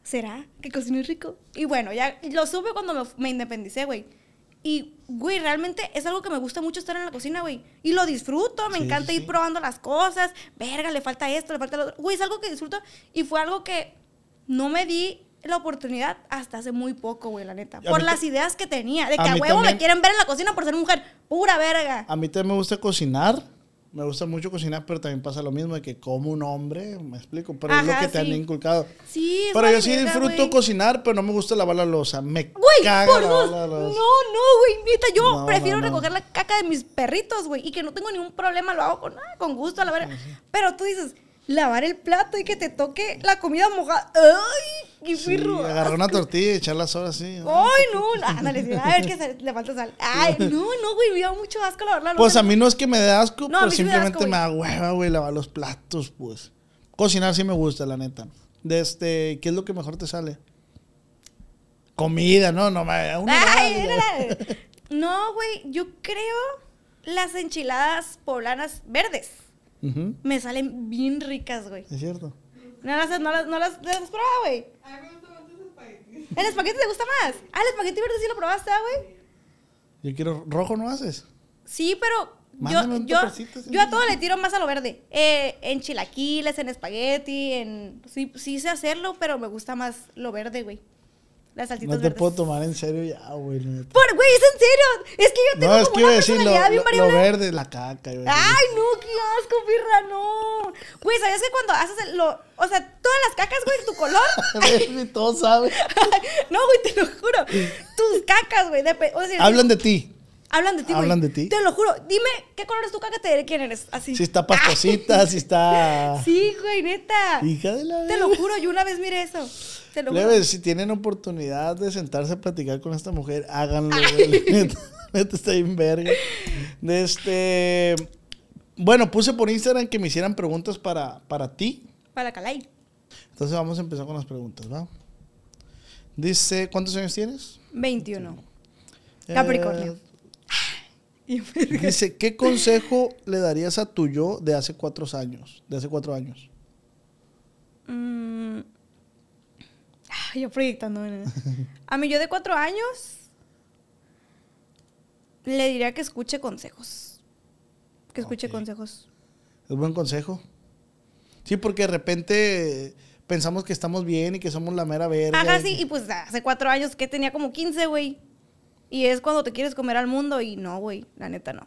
¿será que cocino rico? Y bueno, ya lo supe cuando me, me independicé, güey. Y, güey, realmente es algo que me gusta mucho estar en la cocina, güey. Y lo disfruto, me Sí, encanta sí, ir probando las cosas. Verga, le falta esto, le falta lo otro. Güey, es algo que disfruto. Y fue algo que no me di la oportunidad hasta hace muy poco, güey, la neta. A Por las ideas que tenía. De que a huevo también- me quieren ver en la cocina por ser mujer. Pura verga. A mí también me gusta cocinar. Me gusta mucho cocinar, pero también pasa lo mismo de que como un hombre, me explico, pero es lo que te han inculcado. Sí, Pero yo sí disfruto cocinar, pero no me gusta lavar la losa. Me Güey, caga por dos. No, no, güey. Neta, yo No, prefiero no, no. recoger la caca de mis perritos, güey. Y que no tengo ningún problema, lo hago con, ah, con gusto, a la verdad. Pero tú dices, lavar el plato y que te toque la comida mojada. ¡Ay! ¡Qué Sí, pirro! agarrar una tortilla y echar las horas así. ¡Ay, no! Ándale, a ver que le falta sal. ¡Ay, no, no, güey! Me da mucho asco lavar la Pues loza. a mí no es que me dé asco, No, pero sí simplemente me da hueva, güey, lavar los platos, pues. Cocinar sí me gusta, la neta. De este, ¿qué es lo que mejor te sale? Comida, no, no me ¡Ay! mira. No, güey, yo creo las enchiladas poblanas verdes. Ujú, Me salen bien ricas, güey. Es cierto. No las, no las, no las, no las has probado, güey. ¿El espagueti te gusta más? Ah, el espagueti verde sí lo probaste, ah, güey. Yo quiero rojo, ¿no haces? Sí, pero Mándame yo, yo, sí. yo a todo le tiro más a lo verde. Eh, en chilaquiles, en espagueti, en... Sí, sí sé hacerlo, pero me gusta más lo verde, güey. Las salsitas No te verdes. puedo tomar en serio ya, güey. Por, güey, es en serio. Es que yo tengo No, es como que iba a una decir lo, personalidad bien lo- lo variable. verde, la caca. iba a decir. Ay, no, qué asco, pirra, no. Güey, ¿sabías que cuando haces el- lo. O sea, todas las cacas, güey, tu color. Ni todos saben. no, güey, te lo juro. Tus cacas, güey. depe- O sea, Hablan de ti. hablan de ti, güey. hablan de ti. Te lo juro. Dime, ¿qué color es tu caca? Te diré quién eres. Así. Si está pastosita, si está. Sí, güey, neta. Hija de la Te lo juro, yo una vez miré eso. Te lo si tienen oportunidad de sentarse a platicar con esta mujer, háganlo. Neta, neta está bien verga. De este. Bueno, puse por Instagram que me hicieran preguntas para, para ti. Para Calay. Entonces vamos a empezar con las preguntas, ¿va? Dice, ¿cuántos años tienes? 21. Capricornio. Eh, dice, ¿qué consejo le darías a tu yo de hace cuatro años? De hace cuatro años. Mm. Yo proyectando. A mí yo de cuatro años le diría que escuche consejos. Que escuche consejos. Es buen consejo. Sí, porque de repente pensamos que estamos bien y que somos la mera verga. Ajá, sí, y pues hace cuatro años que tenía como 15, güey. Y es cuando te quieres comer al mundo y no, güey, la neta no.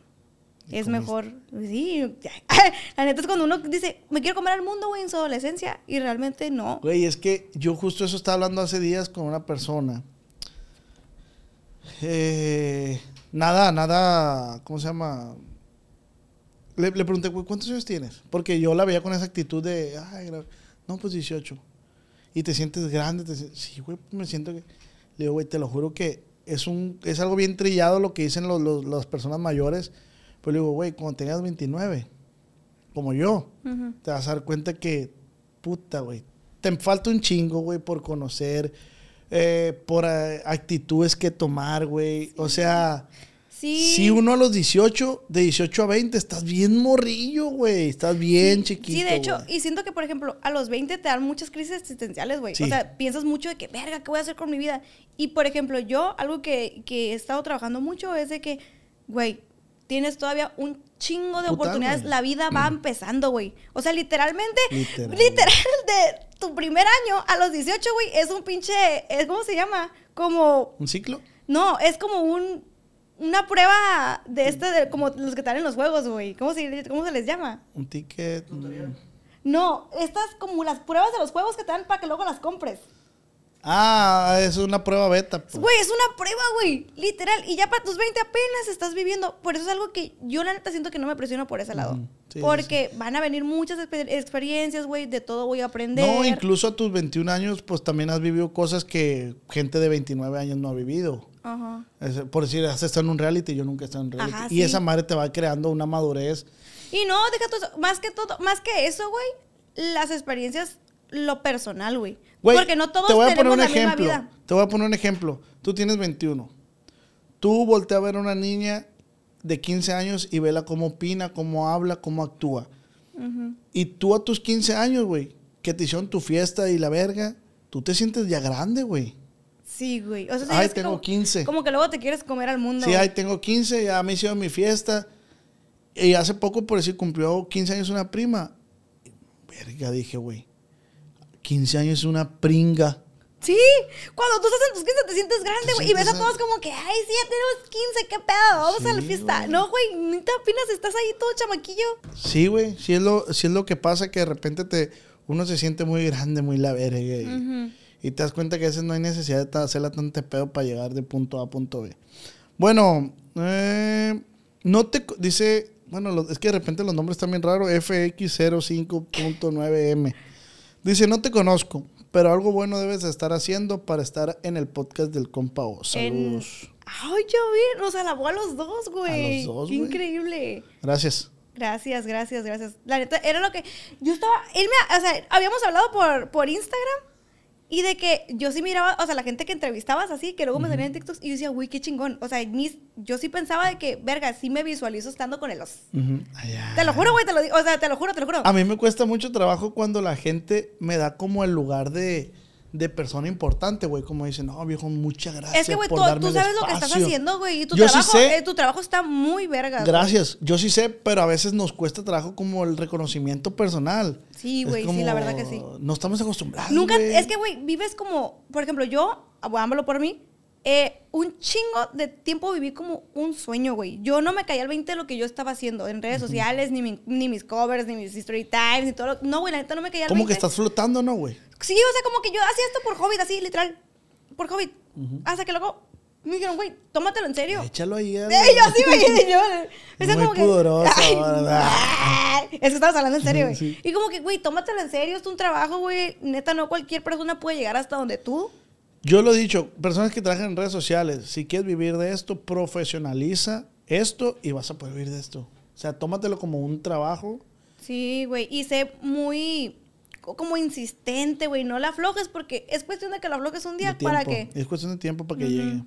¿Y Es mejor, sí. la neta es cuando uno dice, me quiero comer al mundo, güey, en su adolescencia. Y realmente no. Güey, es que yo justo eso estaba hablando hace días con una persona. Eh, nada, nada, ¿cómo se llama? Le, le pregunté, güey, ¿cuántos años tienes? Porque yo la veía con esa actitud de, ay, no, pues 18. Y te sientes grande, te sientes, sí, güey, me siento que... Le digo, güey, te lo juro que es, un, es algo bien trillado lo que dicen los, los- las personas mayores. Pues le digo, güey, cuando tengas 29, como yo, te vas a dar cuenta que, puta, güey, te falta un chingo, güey, por conocer, eh, por eh, actitudes que tomar, güey. O sea, Sí. si uno a los 18, de 18 a 20, estás bien morrillo, güey. Estás bien chiquito. Sí, de hecho, y siento que, por ejemplo, a los 20 te dan muchas crisis existenciales, güey. Sí. O sea, piensas mucho de que, verga, ¿qué voy a hacer con mi vida? Y, por ejemplo, yo, algo que, que he estado trabajando mucho es de que, güey, tienes todavía un chingo de oportunidades. La vida va empezando, güey. O sea, literalmente, Literal. literal, de tu primer año a los 18, güey, es un pinche, es, ¿cómo se llama? Como, ¿Un ciclo? no, es como un, una prueba de este, de- como los que están en los juegos, güey. ¿Cómo se, ¿Cómo se les llama? ¿Un ticket? No, estas como las pruebas de los juegos que te dan para que luego las compres. Ah, es una prueba beta. pues. Güey, es una prueba, güey. Literal. Y ya para tus 20 apenas estás viviendo. Por eso es algo que yo la neta siento que no me presiono por ese lado. Sí, porque van a venir muchas exper- experiencias, güey. De todo voy a aprender. No, incluso a tus 21 años, pues también has vivido cosas que gente de 29 años no ha vivido. Ajá. Es- por decir, has estado en un reality, yo nunca he estado en un reality. Ajá, y esa madre te va creando una madurez. Y no, deja todo eso. Más que todo, más que eso, güey. Las experiencias, lo personal, güey. Porque no todos te voy a poner tenemos un la ejemplo. misma vida. Te voy a poner un ejemplo. Tú tienes 21. Tú voltea a ver a una niña de 15 años y vela cómo opina, cómo habla, cómo actúa. Ujú. Y tú a tus 15 años, güey, que te hicieron tu fiesta y la verga, tú te sientes ya grande, güey. Sí, güey. O sea, sí, Ay, tengo como, 15. Como que luego te quieres comer al mundo. Sí, ahí tengo 15, ya me hicieron mi fiesta. Y hace poco, por decir, cumplió 15 años una prima. Verga, dije, güey. 15 años es una pringa. Sí, cuando tú estás en tus 15 te sientes grande, güey. Y ves a todos como que, ay, sí, ya tenemos 15, qué pedo, vamos a la fiesta. No, güey, ni te apenas estás ahí todo chamaquillo. Sí, güey. Sí es, lo, sí es lo que pasa que de repente te, uno se siente muy grande, muy la verga. Y, y te das cuenta que a veces no hay necesidad de hacerla tan pedo para llegar de punto A a punto B. Bueno, eh, no te... Dice... Bueno, es que de repente los nombres están bien raros. FX05.9M. Dice, no te conozco, pero algo bueno debes de estar haciendo para estar en el podcast del compa O. En- Saludos. Ay, ya vi, nos alabó a los dos, güey. A los dos, Qué güey. Increíble. Gracias. Gracias, gracias, gracias. La neta, era lo que. Yo estaba. Él me. O sea, habíamos hablado por, por Instagram. Y de que yo sí miraba, o sea, la gente que entrevistabas así, que luego me salían en TikToks y yo decía, uy, qué chingón. O sea, mis- yo sí pensaba de que, verga, sí me visualizo estando con el os. Ujú. Ay, ya. Te lo juro, güey, te lo digo. O sea, te lo juro, te lo juro. A mí me cuesta mucho trabajo cuando la gente me da como el lugar de, de persona importante, güey. Como dicen, no, viejo, muchas gracias. es que, güey, tú, sabes lo que estás espacio". haciendo, güey. Y tu Yo sí trabajo, sé. eh, tu trabajo está muy verga. Gracias, yo sí sé, pero a veces nos cuesta trabajo como el reconocimiento personal. Sí, güey, sí, la verdad que sí. No estamos acostumbrados. Nunca, es que, güey, vives como, por ejemplo, yo hablo por mí, eh, un chingo de tiempo viví como un sueño, güey. Yo no me caía al 20 de lo que yo estaba haciendo en redes sociales, ni, mi- ni mis covers, ni mis story times, ni todo. lo- No, güey, la neta no me caía al 20. Como que estás flotando, ¿no, güey? Sí, o sea, como que yo hacía esto por Hobbit, así, literal. Por Hobbit. Hasta que luego me dijeron, güey, tómatelo en serio. Échalo ahí. Eh, yo así me quedé yo. O sea, Muy pudorosa, Ay, ¿verdad? ay, Es que estabas hablando en serio, güey. Sí. Y como que, güey, tómatelo en serio, es un trabajo, güey. Neta, no cualquier persona puede llegar hasta donde tú. Yo lo he dicho, personas que trabajan en redes sociales, si quieres vivir de esto, profesionaliza esto y vas a poder vivir de esto. O sea, tómatelo como un trabajo. Sí, güey. Y sé muy. Co- Como insistente, güey. No la aflojes porque es cuestión de que la aflojes un día para que. Es cuestión de tiempo para que llegue.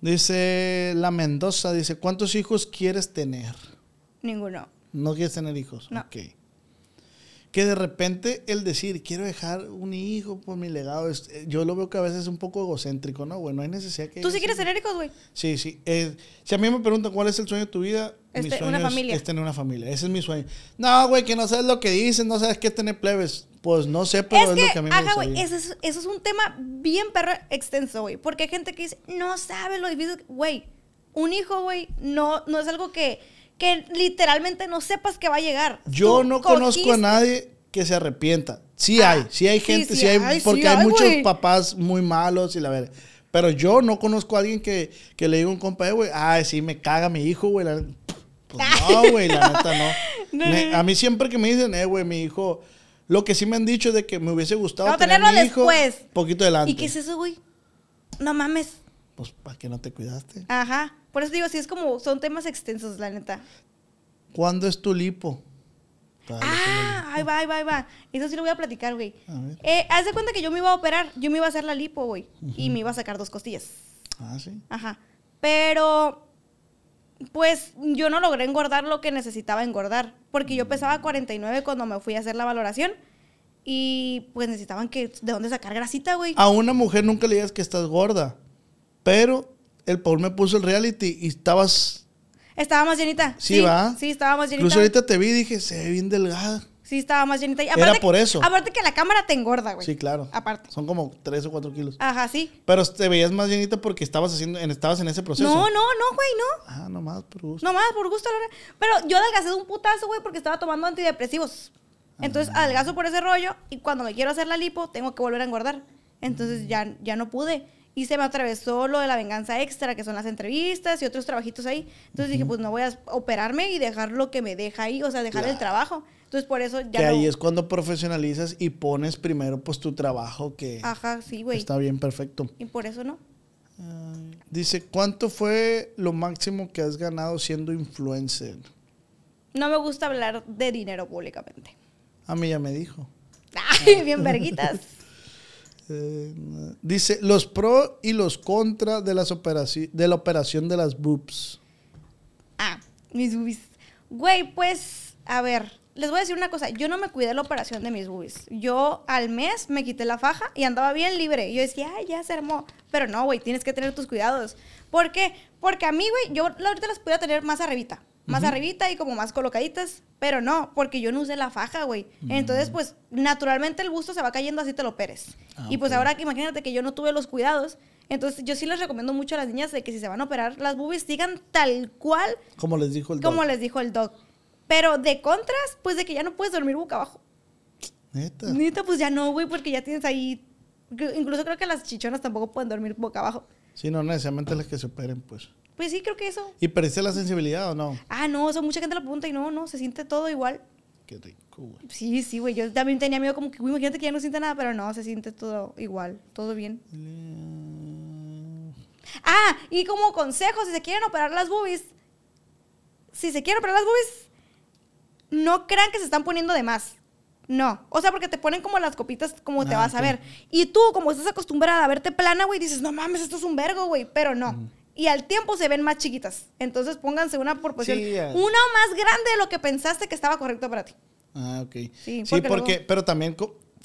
Dice la Mendoza, dice, ¿cuántos hijos quieres tener? Ninguno. No quieres tener hijos. No. Ok. Que de repente el decir, quiero dejar un hijo por mi legado, es- eh, yo lo veo que a veces es un poco egocéntrico, ¿no? Güey, no hay necesidad que... ¿Tú sí quieres tener hijos, güey? Sí, sí. Eh, si a mí me preguntan cuál es el sueño de tu vida, mi Este, sueño una es- familia. Es, tener una familia. Ese es mi sueño. No, güey, que no sabes lo que dicen, no sabes qué es tener plebes. Pues no sé, pero es, es que, lo que a mí me ajá, güey, gustaría. eso es, eso es un tema bien perro extenso, güey. Porque hay gente que dice, no sabe lo difícil. Güey, un hijo, güey, no, no es algo que, que literalmente no sepas que va a llegar. Yo Tú no conozco a nadie que se arrepienta. Sí Ah, hay, sí hay gente, sí sí, hay, porque hay, muchos papás muy malos y la verdad. Pero yo no conozco a alguien que, que le diga a un compa, "Eh, güey, ay, sí, me caga mi hijo, güey. Pues no, güey, la neta no. Me- a mí siempre que me dicen, eh, güey, mi hijo, lo que sí me han dicho es de que me hubiese gustado No, tener tenerlo mi hijo después. poquito adelante. ¿Y qué es eso, güey? No mames. Pues, ¿para qué no te cuidaste? Ajá. Por eso digo, sí es como, son temas extensos, la neta. ¿Cuándo es tu lipo? Ah, ahí va, ahí va, ahí va. Eso sí lo voy a platicar, güey. Eh, haz de cuenta que yo me iba a operar, yo me iba a hacer la lipo, güey. Y me iba a sacar dos costillas. Ah, sí. Ajá. Pero, pues yo no logré engordar lo que necesitaba engordar. Porque yo pesaba 49 cuando me fui a hacer la valoración. Y pues necesitaban que, ¿de dónde sacar grasita, güey? A una mujer nunca le digas que estás gorda. Pero el Paul me puso el reality y estabas. Estaba más llenita. Sí, va. Sí, estaba más llenita. Incluso ahorita te vi y dije, se ve bien delgada. Sí, estaba más llenita. Y Era por eso. Aparte que la cámara te engorda, güey. Sí, claro. Aparte. Son como 3 o 4 kilos. Ajá, sí. Pero te veías más llenita porque estabas haciendo, en, estabas en ese proceso. No, no, no, güey, no. Ah, nomás por gusto. No más, por gusto. Lore. Pero yo adelgacé de un putazo, güey, porque estaba tomando antidepresivos. Entonces Ah. adelgazo por ese rollo y cuando me quiero hacer la lipo tengo que volver a engordar. Entonces ya, ya no pude. Y se me atravesó lo de la venganza extra, que son las entrevistas y otros trabajitos ahí. Entonces dije, pues no voy a operarme y dejar lo que me deja ahí, o sea, dejar el trabajo. Entonces por eso ya que no... ahí es cuando profesionalizas y pones primero pues tu trabajo que Ajá, sí, güey. está bien perfecto. Y por eso no. Dice, ¿cuánto fue lo máximo que has ganado siendo influencer? No me gusta hablar de dinero públicamente. A mí ya me dijo. Ay, bien verguitas. Dice, los pro y los contra de, las operaci- de la operación de las boobs. Ah, mis boobies. Güey, pues, a ver, les voy a decir una cosa. Yo no me cuidé la operación de mis boobies. Yo al mes me quité la faja y andaba bien libre. Yo decía, ay, ya se armó. Pero no, güey, tienes que tener tus cuidados. ¿Por qué? Porque a mí, güey, yo ahorita las podía tener más arribita. Más arribita y como más colocaditas. Pero no, porque yo no usé la faja, güey. Entonces, pues, naturalmente el busto se va cayendo así te lo operes. Ah, y pues ok. ahora que imagínate que yo no tuve los cuidados. Entonces, yo sí les recomiendo mucho a las niñas de que si se van a operar, las boobies sigan tal cual Como les dijo el como doc. les dijo el doc. Pero de contras, pues de que ya no puedes dormir boca abajo. Neta. Neta, pues ya no, güey, porque ya tienes ahí. Incluso creo que las chichonas tampoco pueden dormir boca abajo. Sí, no necesariamente las que se operen, pues. Pues sí, creo que eso. ¿Y perdiste la sensibilidad o no? Ah, no, o sea, mucha gente lo pregunta y no, no, se siente todo igual. Qué rico, güey. Sí, sí, güey. Yo también tenía miedo como que, güey, imagínate que ya no siente nada, pero no, se siente todo igual, todo bien. Ah, y como consejo, si se quieren operar las boobies, si se quieren operar las boobies, no crean que se están poniendo de más. No. O sea, porque te ponen como las copitas como te Ah, vas a ver. Y tú, como estás acostumbrada a verte plana, güey, dices, no mames, esto es un vergo, güey. Pero no. Y al tiempo se ven más chiquitas. Entonces pónganse una proporción. Sí, ya. una más grande de lo que pensaste que estaba correcto para ti. Ah, ok. Sí, Sí, porque porque, luego- pero también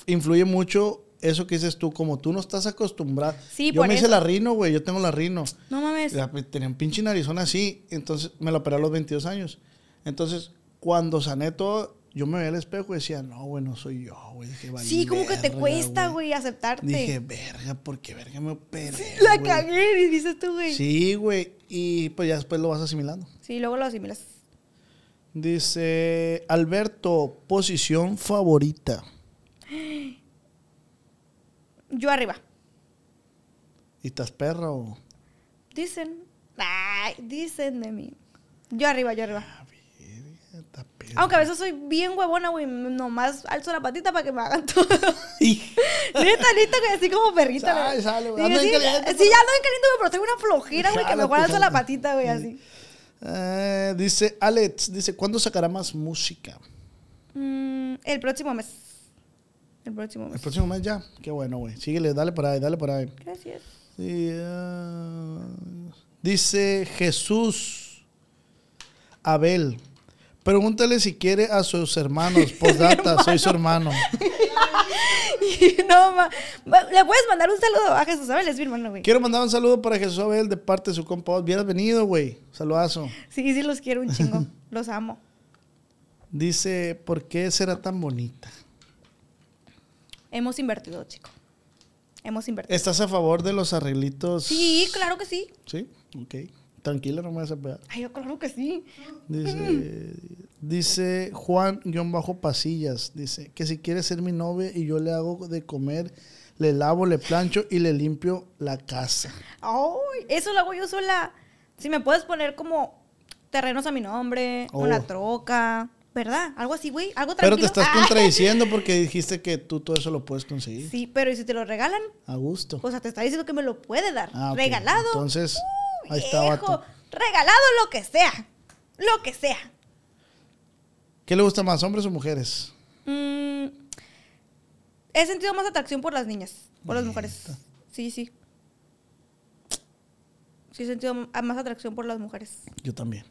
influye mucho eso que dices tú, como tú no estás acostumbrado. Sí, yo por me hice la rino, güey, yo tengo la rino. No mames. La- Tenía un pinche narizón así, entonces me la operé a los 22 años. Entonces, cuando sané todo, yo me veía al espejo y decía, no, güey, no soy yo, güey. Sí, como que te cuesta, güey, aceptarte. Dije, verga, ¿por qué verga me operé? la güey?" cagué, y dices tú, güey. Sí. Sí, güey. Y pues ya después lo vas asimilando. luego lo asimilas. Dice Alberto, posición favorita. Yo arriba. ¿Y estás perra o...? Dicen. Ay, dicen de mí. Yo arriba, yo arriba. Ah, verga, está perra. Aunque a veces soy bien huevona, güey. Nomás alzo la patita para que me hagan todo. Hija. neta, neta, güey, así como perrita. Güey. sale, güey. Sí, Ando sí, sí, ya ando bien caliente, güey, pero tengo una flojera, güey, que mejor alzo la patita, güey, así. Eh, dice Alex, dice, ¿cuándo sacará más música? Mm, el próximo mes. El próximo El mes. próximo mes ya. Qué bueno, güey. Síguele, dale por ahí, dale por ahí. Gracias. Sí, ah, dice Jesús Abel. Pregúntale si quiere a sus hermanos. Postdata, soy su hermano. no, ma. Le puedes mandar un saludo a Jesús Abel, es mi hermano, güey. Quiero mandar un saludo para Jesús Abel de parte de su compa. Hubieras venido, güey. Saludazo. Sí, sí, los quiero un chingo. los amo. Dice, ¿por qué será tan bonita? Hemos invertido, chico. Hemos invertido. ¿Estás a favor de los arreglitos? Sí, claro que sí. Sí, ok. Tranquila, no me vas a pegar. Ay, yo claro que sí. Dice, dice Juan-Pasillas, dice que si quiere ser mi novia y yo le hago de comer, le lavo, le plancho y le limpio la casa. Ay, eso lo hago yo sola. Si me puedes poner como terrenos a mi nombre, Oh. una troca, ¿verdad? Algo así, güey. Algo Pero tranquilo. te estás Ah. contradiciendo porque dijiste que tú todo eso lo puedes conseguir. Sí, pero ¿y si te lo regalan? A gusto. O sea, te está diciendo que me lo puede dar. Ah. Regalado. Entonces, Uh, ahí está, vato. Regalado lo que sea. Lo que sea. ¿Qué le gusta más, hombres o mujeres? Mm, he sentido más atracción por las niñas, por las mujeres. Sí, sí. Sí, he sentido más atracción por las mujeres. Yo también.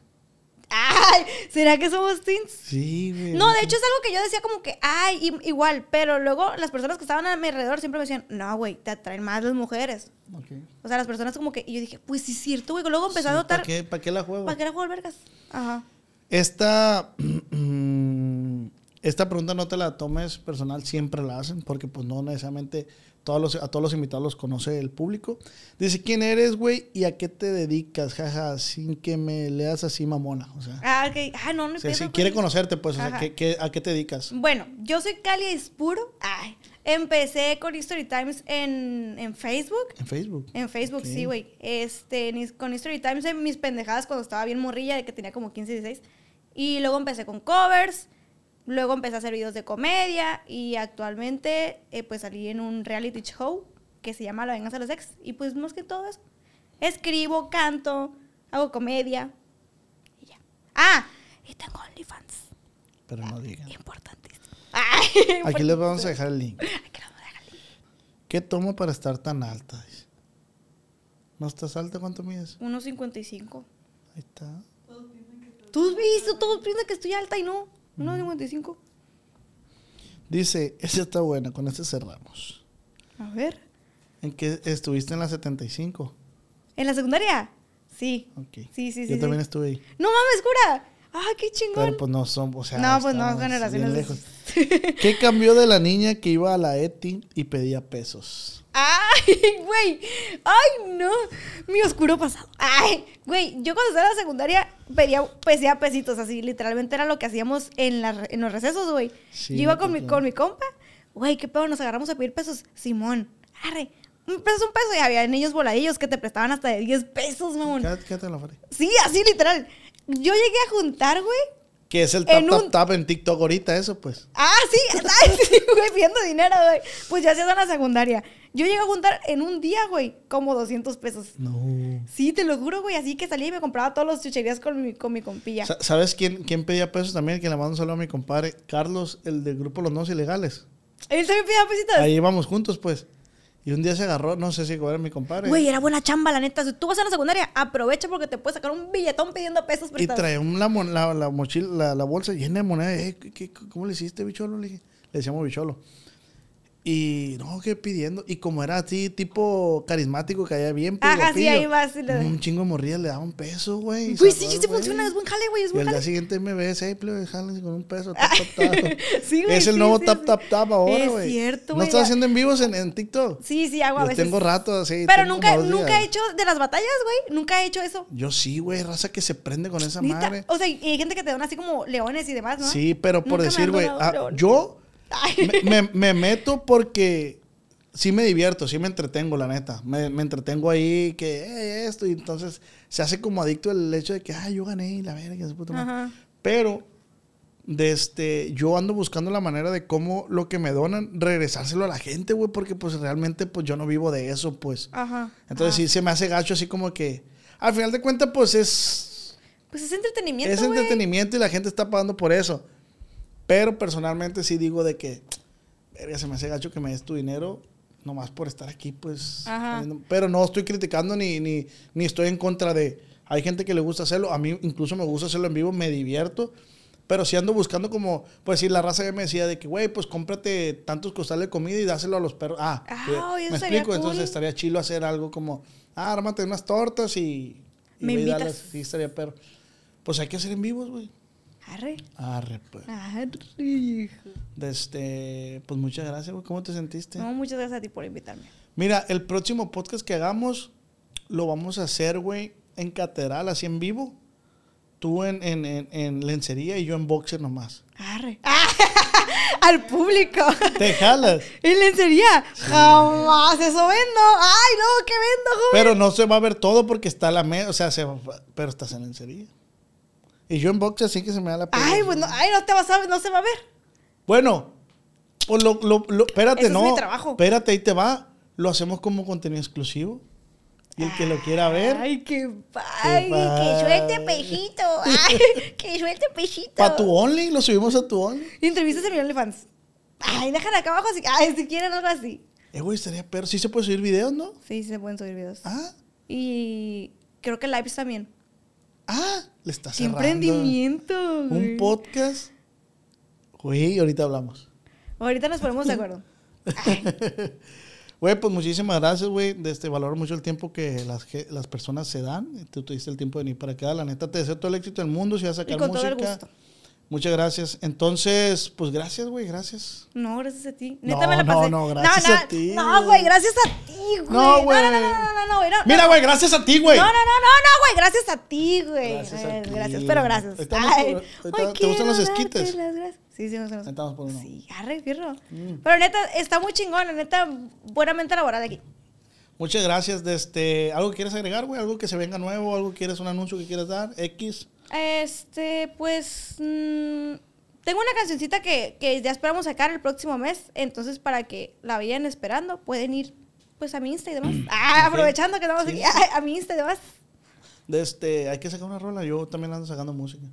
¡Ay! ¿Será que somos twins? Sí, güey. No, de hecho es algo que yo decía como que, ay, igual, pero luego las personas que estaban a mi alrededor siempre me decían, no, güey, te atraen más las mujeres. Ok. O sea, las personas como que, y yo dije, pues sí es cierto, güey. Luego empecé a notar, ¿Para qué, ¿Para qué la juego? ¿para qué era jugar vergas? Ajá. Esta, esta pregunta no te la tomes personal, siempre la hacen, porque pues no necesariamente todos los, a todos los invitados los conoce el público. Dice, ¿quién eres, güey? ¿Y a qué te dedicas? Jaja, sin que me leas así mamona. O sea, Ah, ok. Ah, no, no o sea, si quiere conocerte, pues, o sea. ¿qué, qué- a qué te dedicas? Bueno, yo soy Cali Espuro. Ay, empecé con History Times en, en Facebook. En Facebook. En Facebook, Ok. sí, güey. Este, con History Times en mis pendejadas cuando estaba bien morrilla, de que tenía como 15, 16. Y luego empecé con covers. Luego empecé a hacer videos de comedia. Y actualmente, eh, pues salí en un reality show que se llama La Venganza de los Ex. Y pues más que todo eso. Escribo, canto, hago comedia. Y ya. Ah, y tengo OnlyFans. Pero no digan. Importantísimo. Ay, Aquí les vamos a dejar el link. Aquí les voy a dejar el link. ¿Qué tomo para estar tan alta? ¿No estás alta? ¿Cuánto mides? 1.55. Ahí está. Tú has visto, todos piensan que estoy alta y no. 1.55. Dice, esa está buena, con este cerramos. A ver. ¿En qué estuviste en la 75? ¿En la secundaria? Sí. Ok. Sí, sí, sí. Yo sí. también estuve ahí. No mames, cura. Ah, qué chingón. Pero pues no son, o sea, no, pues no, generaciones. lejos. ¿Qué cambió de la niña que iba a la ETI y pedía pesos? Ay, güey. Ay, no. Mi oscuro pasado. Ay, güey. Yo cuando estaba en la secundaria pedía, pedía pesitos así. Literalmente era lo que hacíamos en, la- en los recesos, güey. Sí, Yo iba con mi, con mi compa. Güey, qué pedo, nos agarramos a pedir pesos. Simón, arre. Un peso es un peso. Y había niños voladillos que te prestaban hasta de 10 pesos, mamón. Quédate, quédate en la feria. Sí, así literal. Yo llegué a juntar, güey. Que es el tap, En tap, un- tap en TikTok ahorita, eso pues. Ah, sí, ay, sí, güey, pidiendo dinero, güey. Pues ya hacías en la secundaria. Yo llegué a juntar en un día, güey, como 200 pesos. No. Sí, te lo juro, güey. Así que salía y me compraba todas las chucherías con mi, con mi compilla. Sa- ¿Sabes quién, quién pedía pesos también? Que le mando un saludo a mi compadre. Carlos, el del grupo Los No Ilegales. Él también pedía pesitos. Ahí íbamos juntos, pues. Y un día se agarró, no sé si era mi compadre. Güey, era buena chamba, la neta. Si tú vas a la secundaria, aprovecha porque te puedes sacar un billetón pidiendo pesos Y traía un- la, la, la mochila, la, la bolsa llena de monedas. Eh, ¿qué- qué- ¿Cómo le hiciste, bicholo? Le. Le decíamos bicholo. Y no, que pidiendo. Y como era así, tipo carismático, caía bien. pues, Ajá, sí, guapillo, ahí vas, Un chingo de morrillas le daba un peso, güey. se sí, sí, funciona, es buen jale, güey, es Y buen al día jale. siguiente me ves, hey, plebe, jalen con un peso, tap, tap, tap. Sí, güey, es el sí, nuevo sí, tap, sí. tap, tap ahora, Es güey. cierto, ¿No güey, estás ya. haciendo en vivos en, en TikTok? Sí, sí, hago a veces. tengo rato así. Pero nunca, nunca he hecho de las batallas, güey. Nunca he hecho eso. Yo sí, güey, raza que se prende con esa madre. O sea, y hay gente que te dan así como leones y demás, ¿no? Sí, pero por decir, güey, ah, yo. Me, me- me meto porque sí me divierto, sí me entretengo, la neta. Me, me entretengo ahí, que "Eh, esto, y entonces se hace como adicto el hecho de que, ay, yo gané y la verga, su puta madre". Ajá. Pero de este, yo ando buscando la manera de cómo lo que me donan, regresárselo a la gente, güey, porque pues realmente pues yo no vivo de eso, pues. Ajá. Entonces Ah. sí se me hace gacho así como que, al final de cuentas pues es, Pues es entretenimiento, es entretenimiento y la gente está pagando por eso. Pero personalmente sí digo de que, verga, se me hace gacho que me des tu dinero nomás por estar aquí, pues. Ajá. Pero no estoy criticando ni, ni, ni estoy en contra de... Hay gente que le gusta hacerlo, a mí incluso me gusta hacerlo en vivo, me divierto. Pero sí ando buscando como, pues sí, la raza ya me decía de que, güey, pues cómprate tantos costales de comida y dáselo a los perros. Ah, eso me explico, entonces cool. estaría chilo hacer algo como, ah, ármate unas tortas y... y Me y invitas. dales. Sí, estaría perro. Pues hay que hacer en vivos, güey. Arre. Arre, pues. Arre, hijo. Este, pues muchas gracias, güey. ¿Cómo te sentiste? No, muchas gracias a ti por invitarme. Mira, el próximo podcast que hagamos lo vamos a hacer, güey, en catedral, así en vivo. Tú en, en, en, en lencería y yo en boxer nomás. Arre. Al público. ¿Te jalas? ¿En lencería? Jamás eso vendo. Ay, no, ¿qué vendo, joven? Pero no se va a ver todo porque está la mesa, o sea, se va- pero estás en lencería. Y yo en boxer sí que se me da la pena. Ay, pues no, ay, no te vas a ver, no se va a ver. Bueno, pues lo, lo, lo- espérate, Ese es no. mi trabajo. Espérate, ahí te va. Lo hacemos como contenido exclusivo. Y el que lo quiera ver, Ay, qué padre. que suelte pejito. Ay, que suelte pejito. para tu Only, lo subimos a tu Only. Entrevistas en mi OnlyFans. Ay, déjala acá abajo así. Ay, si quieren algo así. Eh, güey, estaría perro. Sí se puede subir videos, ¿no? Sí, sí se pueden subir videos. Ah, Y creo que lives también. ah, le está Qué cerrando. emprendimiento. güey. Un podcast. Güey, ahorita hablamos. Ahorita nos ponemos de acuerdo. Güey, pues muchísimas gracias, güey. Este, valoro mucho el tiempo que las, ge- las personas se dan. Tú tuviste el tiempo de venir para acá. La neta, te deseo todo el éxito del mundo. Si vas a sacar Y con todo el música. gusto. Muchas gracias. Entonces, pues gracias, güey, gracias. No, gracias a ti. No, Neta me la no, pasé. no, gracias a ti, No, güey. gracias a ti, güey. No, güey. No, no, no, no, no, no, güey. no, Mira, no. güey, gracias a ti, güey. No, no, no, no, no, güey. Gracias a ti, güey. Gracias a Eh, ti. Gracias, pero gracias. Ay, hoy ¿te gustan los esquites? Sí, sí, me gustan vamos por uno. Sí, arre, fierro. Mm. Pero neta, está muy chingón, la neta, buenamente laboral aquí. Muchas gracias. De este, ¿Algo que quieres agregar, güey? ¿Algo que se venga nuevo? ¿Algo que quieres, un anuncio que quieras dar? X. Este, pues. mm, tengo una cancioncita que, que ya esperamos sacar el próximo mes. Entonces, para que la vayan esperando, pueden ir pues a mi Insta y demás. Ah, aprovechando que estamos aquí. ah, a mi Insta y demás. De este, hay que sacar una rola. Yo también ando sacando música.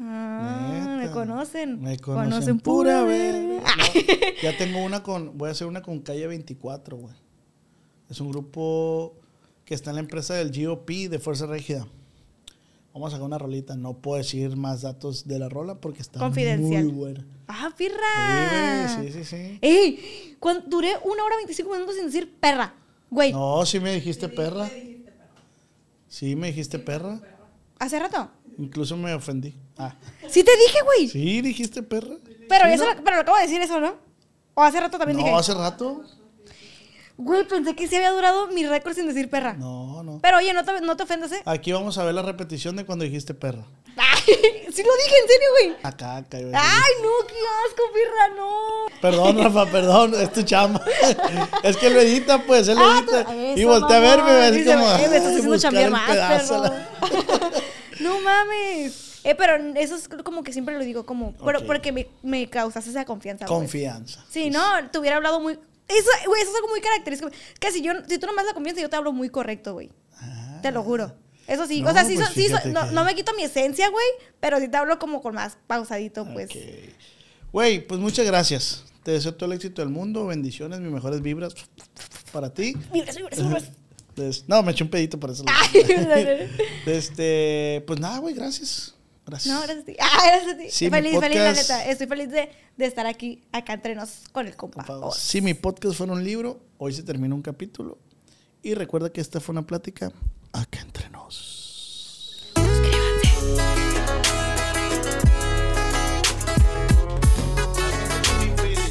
Ah, me conocen. Me conocen, pura verga. No, ya tengo una con, voy a hacer una con Calle 24, güey. Es un grupo que está en la empresa del GOP de Fuerza Régida. Vamos a sacar una rolita. No puedo decir más datos de la rola porque está Confidencial. muy buena. Ah, pirra. sí, sí, sí. Ey, cuan- duré una hora 25 minutos sin decir perra. Güey, No, sí me dijiste perra. Sí me dijiste perra. hace rato. Incluso me ofendí. Ah, Sí te dije, güey. sí dijiste perra. Pero, eso pero lo acabo de decir eso, ¿no? O hace rato también dije. No, hace rato. Güey, pensé que sí había durado mi récord sin decir perra. No, no. Pero oye, no te, no te ofendas, ¿eh? Aquí vamos a ver la repetición de cuando dijiste perra. Ay, sí lo dije, en serio, güey. Acá, acá. güey. Ay, no, qué asco, perra, no. Perdón, Rafa, perdón, es tu chamba. es que lo edita, pues, él lo Ah, edita. y voltea a verme, Dice, como. "Eh, me estás haciendo chambear más, pedazo, perro". la- No mames. Eh, pero eso es como que siempre lo digo, como, pero porque me, me causas esa confianza. pues. Confianza. Sí, no, te hubiera hablado muy. Eso, güey, eso es algo muy característico. Que si, yo, si tú no me das la confianza, yo te hablo muy correcto, güey. Te lo juro. Eso sí. No, o sea, sí, pues so- sí so- no, no me quito mi esencia, güey. Pero sí te hablo como con más pausadito, pues. Güey, pues muchas gracias. Te deseo todo el éxito del mundo. Bendiciones, mis mejores vibras para ti. Vibras, vibras, vibras. No, me eché un pedito por eso. Ay, este, pues nada, güey, gracias. Gracias. No, gracias a ti. Ah, gracias a ti. Sí, feliz, feliz, la podcast- neta. Estoy feliz de, de estar aquí, acá entre nos, con el compa. Compa, Si mi podcast fuera un libro, hoy se termina un capítulo. Y recuerda que esta fue una plática acá entre nos.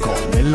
Con el